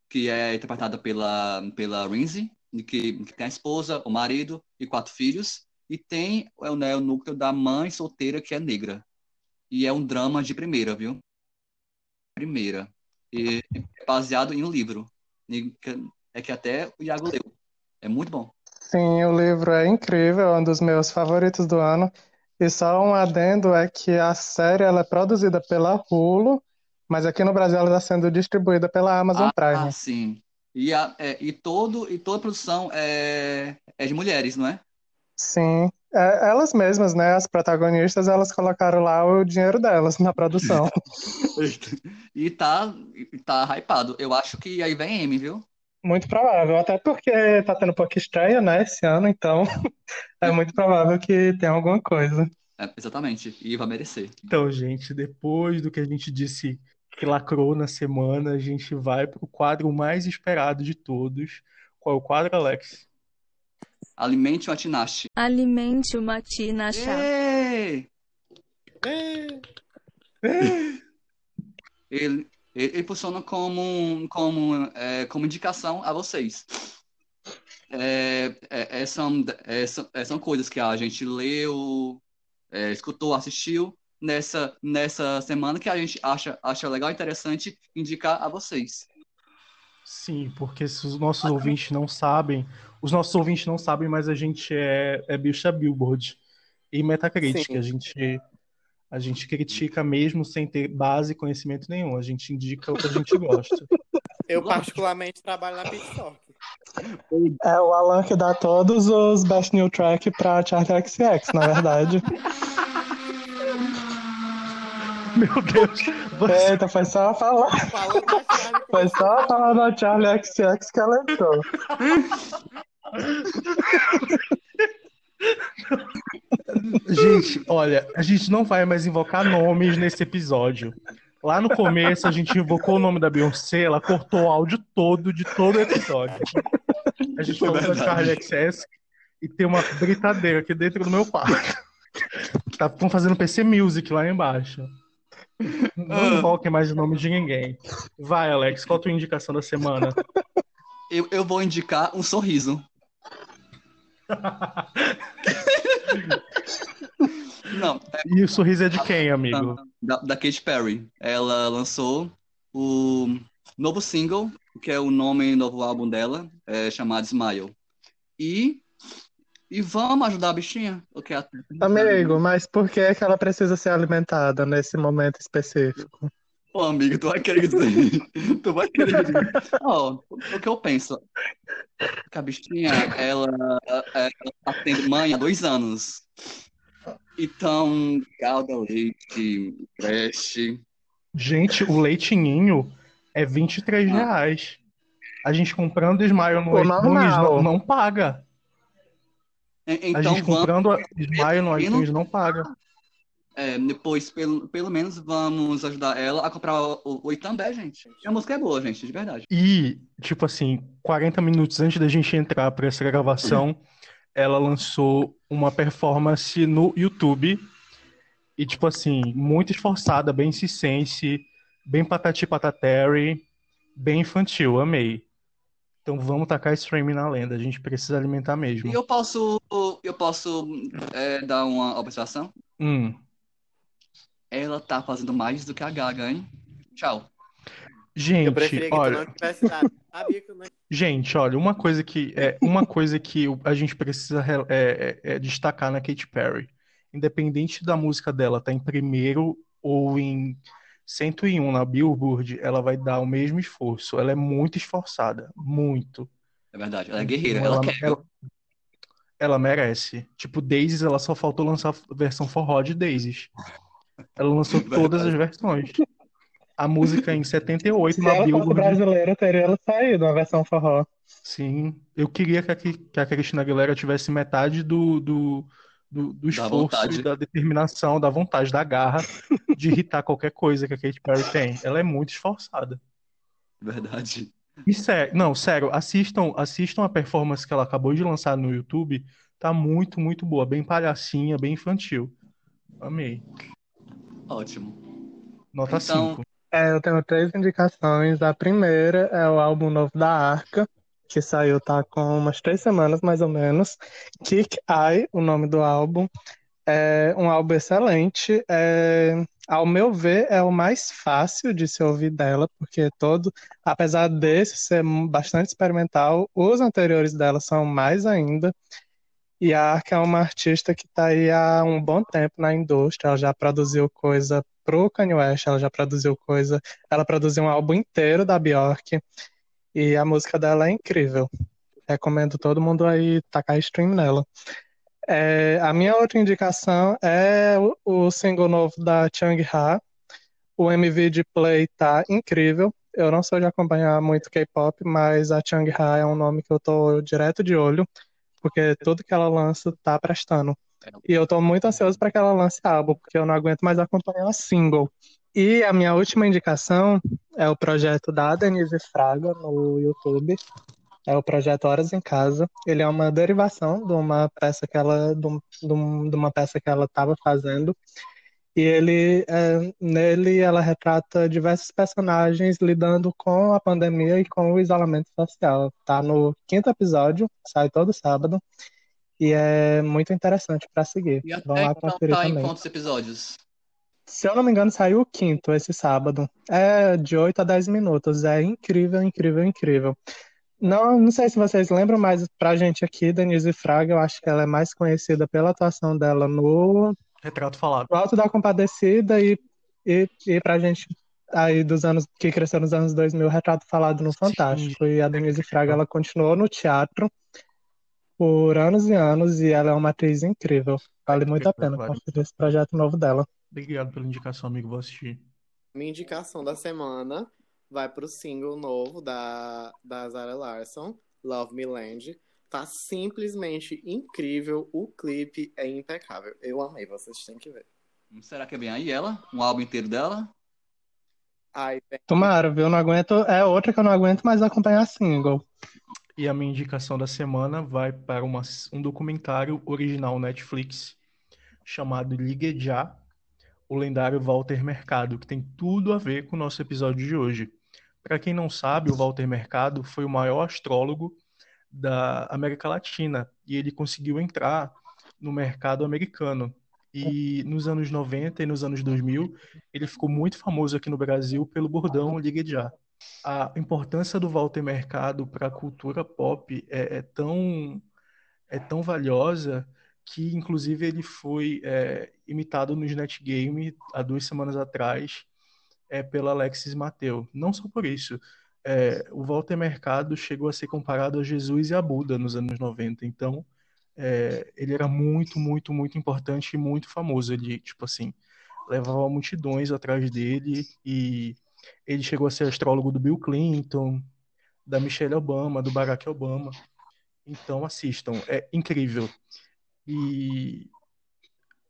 que é interpretada pela, pela Rinzi, e que, que tem a esposa, o marido e quatro filhos, e tem é, né, o núcleo da mãe solteira, que é negra. E é um drama de primeira, viu? Primeira. E é baseado em um livro, é que até o Iago leu. É muito bom. Sim, o livro é incrível, é um dos meus favoritos do ano. E só um adendo é que a série ela é produzida pela Hulu, mas aqui no Brasil ela está sendo distribuída pela Amazon Ah, Prime. sim. E, a, é, e, todo, e toda a produção é, é de mulheres, não é? Sim, é, elas mesmas, né, as protagonistas, elas colocaram lá o dinheiro delas na produção. E tá, e tá hypado. Eu acho que aí vem M, viu? Muito provável, até porque tá tendo pouca estreia, né, esse ano, então é muito provável que tenha alguma coisa. É, exatamente. E vai merecer. Então, gente, depois do que a gente disse que lacrou na semana, a gente vai pro quadro mais esperado de todos. Qual é o quadro, Alex? Alimente uma tinache. Alimente chá. Ê! ele, ele, ele funciona como, como, é, como indicação a vocês. É, é, é são, é, são, é, são coisas que a gente leu, escutou, assistiu nessa, nessa semana que a gente acha, acha legal e interessante indicar a vocês. Sim, porque se os nossos ouvintes não sabem, os nossos ouvintes não sabem, mas a gente é, é bicha Billboard e Metacritic. Sim. A gente, a gente critica mesmo sem ter base e conhecimento nenhum. A gente indica o que a gente gosta. Eu, particularmente, trabalho na Pitstock. É o Alan que dá todos os Best New Track pra Charlie XX, na verdade. Meu Deus. Você... Eita, foi só falar. Foi só falar da Charlie XX que ela entrou. Gente, olha, a gente não vai mais invocar nomes nesse episódio. Lá no começo a gente invocou o nome da Beyoncé, ela cortou o áudio todo de todo o episódio. A gente falou da Charlie XS e tem uma britadeira aqui dentro do meu quarto. Tá, estão fazendo PC Music lá embaixo. Não ah. invoquem mais o nome de ninguém. Vai, Alex, qual a tua indicação da semana? Eu, eu vou indicar um sorriso. Não. É... E o sorriso é de quem, amigo? Da, da Katy Perry. Ela lançou o novo single, que é o nome do novo álbum dela, é chamado Smile. E e vamos ajudar a bichinha? O que é Amigo, mas por que, é que ela precisa ser alimentada nesse momento específico? Pô, amigo, tu vai querer dizer. tu vai querer dizer. oh, o que eu penso? Que a bichinha, ela, ela tá tendo mãe há dois anos. Então, calda leite, creche. Gente, o leitinho é 23 ah. reais. A gente comprando Smile no iTunes não, não paga. Então, a gente comprando vamos... Smile no iTunes não paga. É, depois, pelo, pelo menos, vamos ajudar ela a comprar o, o Itambé, gente. A música é boa, gente, de verdade. E, tipo assim, 40 minutos antes da gente entrar para essa gravação, ela lançou uma performance no YouTube. E, tipo assim, muito esforçada, bem cisense, bem patati patateri, bem infantil, amei. Então vamos tacar streaming na lenda, a gente precisa alimentar mesmo. E eu posso, eu posso é, dar uma observação? Hum. Ela tá fazendo mais do que a Gaga, hein? Tchau. Gente, olha... Gente, olha, uma coisa que é uma coisa que a gente precisa é, é, é destacar na Katy Perry, independente da música dela tá em primeiro ou em 101 na Billboard, ela vai dar o mesmo esforço. Ela é muito esforçada, muito. É verdade, ela é guerreira, ela, ela quer. Ela, ela, merece. Tipo, Daisies, ela só faltou lançar a versão forró de Daisies. Ela lançou todas as versões. A música em 78 Se na Billboard. brasileira teria ela saído, a versão forró. Sim, eu queria que a, que a Cristina Aguilera tivesse metade do, do do, do esforço, da, da, determinação, da vontade, da garra de irritar qualquer coisa que a Katy Perry tem. Ela é muito esforçada. Verdade. E sério, não, sério, assistam, assistam a performance que ela acabou de lançar no YouTube. Tá muito, muito boa, bem palhacinha, bem infantil. Amei. Ótimo. Nota 5. Então... É, eu tenho três indicações. A primeira é o álbum novo da Arca, que saiu tá com umas três semanas mais ou menos. Kick Eye, o nome do álbum. É um álbum excelente. É, ao meu ver, é o mais fácil de se ouvir dela, porque todo, apesar desse ser bastante experimental, os anteriores dela são mais ainda. E a Ark é uma artista que está aí há um bom tempo na indústria. Ela já produziu coisa pro Kanye West, ela já produziu coisa. Ela produziu um álbum inteiro da Bjork. E a música dela é incrível. Recomendo todo mundo aí tacar stream nela. É, a minha outra indicação é o, o single novo da Chang Ha. O MV de Play tá incrível. Eu não sou de acompanhar muito K-pop, mas a Chang Ha é um nome que eu tô direto de olho, porque tudo que ela lança tá prestando. E eu tô muito ansioso para que ela lance álbum, porque eu não aguento mais acompanhar single. E a minha última indicação é o projeto da Denise Fraga no YouTube. É o projeto Horas em Casa. Ele é uma derivação de uma peça que ela de, uma peça que ela estava fazendo. E ele, é, nele, ela retrata diversos personagens lidando com a pandemia e com o isolamento social. Tá no quinto episódio, sai todo sábado. E é muito interessante para seguir. E Vão lá conferir tá em também. quantos episódios? Se eu não me engano, saiu o quinto esse sábado. É de 8 a 10 minutos. É incrível, incrível, incrível. Não, não sei se vocês lembram, mas pra gente aqui, Denise Fraga, eu acho que ela é mais conhecida pela atuação dela no, Retrato falado. no Alto da Compadecida e, e, e pra gente aí dos anos que cresceu nos anos 2000, Retrato Falado no Fantástico. E a Denise Fraga, ela continuou no teatro por anos e anos e ela é uma atriz incrível. Vale muito a pena Claro. conferir esse projeto novo dela. Obrigado pela indicação, amigo. Vou assistir. Minha indicação da semana vai pro single novo da, da Zara Larson, Love Me Land. Tá simplesmente incrível. O clipe é impecável. Eu amei, vocês têm que ver. Será que é bem aí ela? Um álbum inteiro dela? Ai, bem, Tomara, viu? Não aguento. É outra que eu não aguento mais acompanhar single. E a minha indicação da semana vai para uma- um documentário original Netflix chamado Ligue Já, o lendário Walter Mercado, que tem tudo a ver com o nosso episódio de hoje. Para quem não sabe, o Walter Mercado foi o maior astrólogo da América Latina e ele conseguiu entrar no mercado americano. E nos anos 90 e nos anos 2000, ele ficou muito famoso aqui no Brasil pelo bordão Ligue Já a importância do Walter Mercado para a cultura pop é, é tão é tão valiosa que inclusive ele foi é, imitado no Snatch Game há duas semanas atrás é, pela Alexis Mateu. Não só por isso, é, o Walter Mercado chegou a ser comparado a Jesus e a Buda nos anos 90. Então é, ele era muito, muito, muito importante e muito famoso. Ele, tipo assim, levava multidões atrás dele e ele chegou a ser astrólogo do Bill Clinton, da Michelle Obama, do Barack Obama. Então assistam, é incrível. E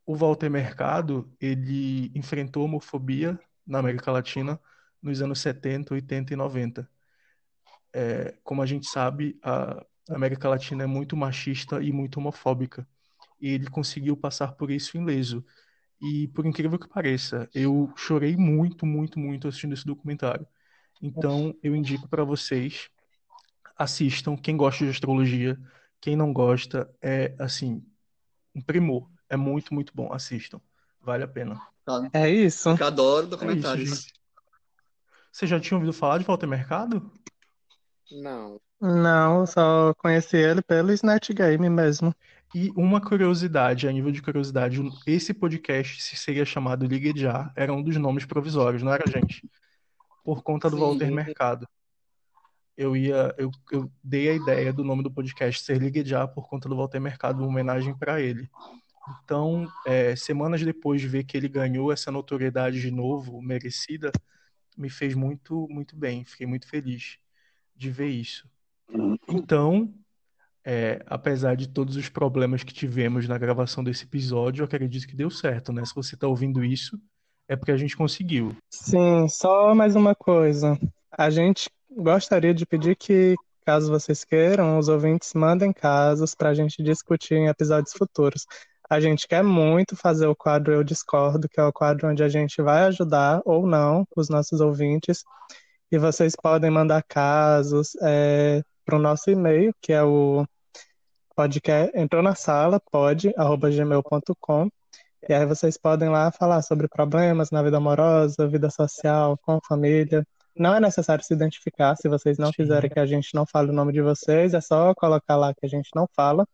o Walter Mercado, ele enfrentou homofobia na América Latina nos anos 70, 80 e 90. É, como a gente sabe, a América Latina é muito machista e muito homofóbica. E ele conseguiu passar por isso ileso. E por incrível que pareça, eu chorei muito, muito, muito assistindo esse documentário. Então, eu indico para vocês, assistam. Quem gosta de astrologia, quem não gosta, é assim, um primor. É muito, muito bom. Assistam. Vale a pena. Tá. É isso. Eu adoro É isso, documentários. Você já tinha ouvido falar de Walter Mercado? não. Não, só conheci ele pelo Snatch Game mesmo. E uma curiosidade, a nível de curiosidade, esse podcast se seria chamado Ligue Já, era um dos nomes provisórios, não era, gente? Por conta do Sim. Walter Mercado. Eu ia, eu, eu dei a ideia do nome do podcast ser Ligue Já por conta do Walter Mercado, uma homenagem para ele. Então, é, semanas depois de ver que ele ganhou essa notoriedade de novo, merecida, me fez muito, muito bem. Fiquei muito feliz de ver isso. Então, é, apesar de todos os problemas que tivemos na gravação desse episódio, eu acredito que deu certo, né? Se você está ouvindo isso, é porque a gente conseguiu. Sim, só mais uma coisa. A gente gostaria de pedir que, caso vocês queiram, os ouvintes mandem casos para a gente discutir em episódios futuros. A gente quer muito fazer o quadro Eu Discordo, que é o quadro onde a gente vai ajudar ou não os nossos ouvintes. E vocês podem mandar casos para o nosso e-mail, que é o podcast, entrou na sala, pode, arroba gmail.com. E aí vocês podem lá falar sobre problemas na vida amorosa, vida social, com família. Não é necessário se identificar, se vocês não quiserem que a gente não fale o nome de vocês, é só colocar lá que a gente não fala.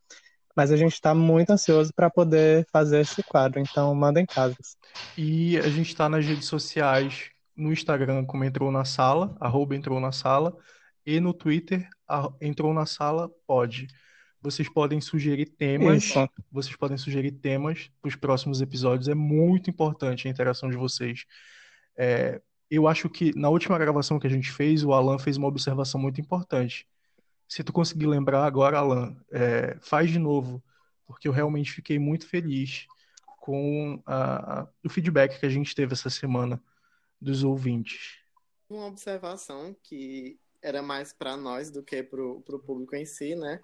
Mas a gente está muito ansioso para poder fazer esse quadro, então mandem casos. E a gente está nas redes sociais, no Instagram, como entrou na sala, arroba entrou na sala, e no Twitter, entrou na sala, pode. Vocês podem sugerir temas, Isso. vocês podem sugerir temas para os próximos episódios. É muito importante a interação de vocês. É, eu acho que na última gravação que a gente fez, o Alan fez uma observação muito importante. Se tu conseguir lembrar agora, Alan, é, faz de novo, porque eu realmente fiquei muito feliz com a- o feedback que a gente teve essa semana dos ouvintes. Uma observação que era mais para nós do que para o público em si, né?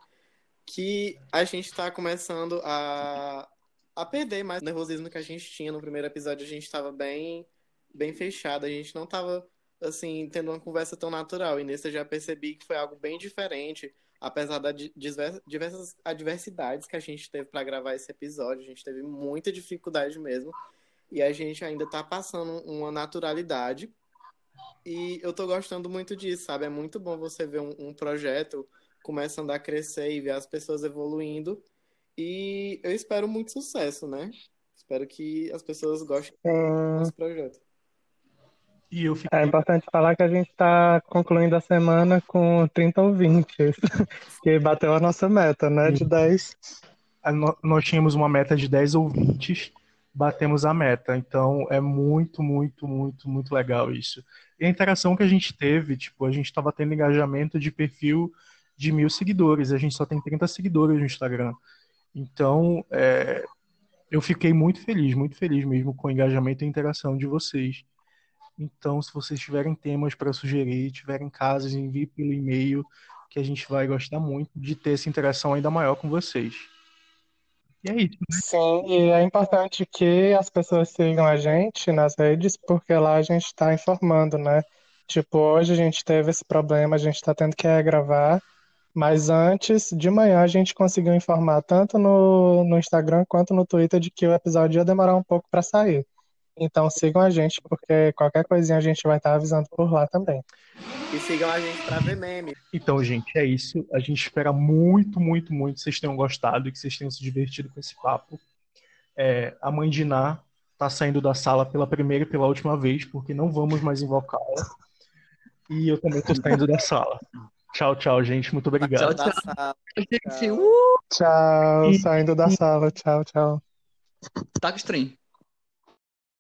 Que a gente está começando a, a perder mais o nervosismo que a gente tinha no primeiro episódio. A gente estava bem, bem fechado, a gente não estava assim, tendo uma conversa tão natural. E nesse eu já percebi que foi algo bem diferente, apesar das diversas adversidades que a gente teve para gravar esse episódio. A gente teve muita dificuldade mesmo. E a gente ainda está passando uma naturalidade. E eu tô gostando muito disso, sabe? É muito bom você ver um, um projeto começando a crescer e ver as pessoas evoluindo. E eu espero muito sucesso, né? Espero que as pessoas gostem do nosso projeto. E eu fiquei... É importante falar que a gente está concluindo a semana com 30 ouvintes, que bateu a nossa meta, né? De 10. Nós tínhamos uma meta de 10 ouvintes, batemos a meta. Então é muito, muito, muito, muito legal isso. E a interação que a gente teve, tipo, a gente estava tendo engajamento de perfil de mil seguidores, a gente só tem 30 seguidores no Instagram. Então, é, eu fiquei muito feliz, muito feliz mesmo com o engajamento e interação de vocês. Então, se vocês tiverem temas para sugerir, tiverem casos, envie pelo e-mail, que a gente vai gostar muito de ter essa interação ainda maior com vocês. E é isso. Né? Sim, e é importante que as pessoas sigam a gente nas redes, porque lá a gente está informando, né? Tipo, hoje a gente teve esse problema, a gente está tendo que gravar, mas antes, de manhã, a gente conseguiu informar tanto no, no Instagram quanto no Twitter de que o episódio ia demorar um pouco para sair. Então sigam a gente, porque qualquer coisinha a gente vai estar avisando por lá também. E sigam a gente para ver meme. Então, gente, é isso. A gente espera muito, muito, muito que vocês tenham gostado e que vocês tenham se divertido com esse papo. É, a mãe de Ná tá saindo da sala pela primeira e pela última vez, porque não vamos mais invocá-la. E eu também tô saindo da sala. Tchau, tchau, gente. Muito obrigado. Tchau, tchau. Tchau, tchau. saindo da sala. Tchau, tchau. Tá com stream.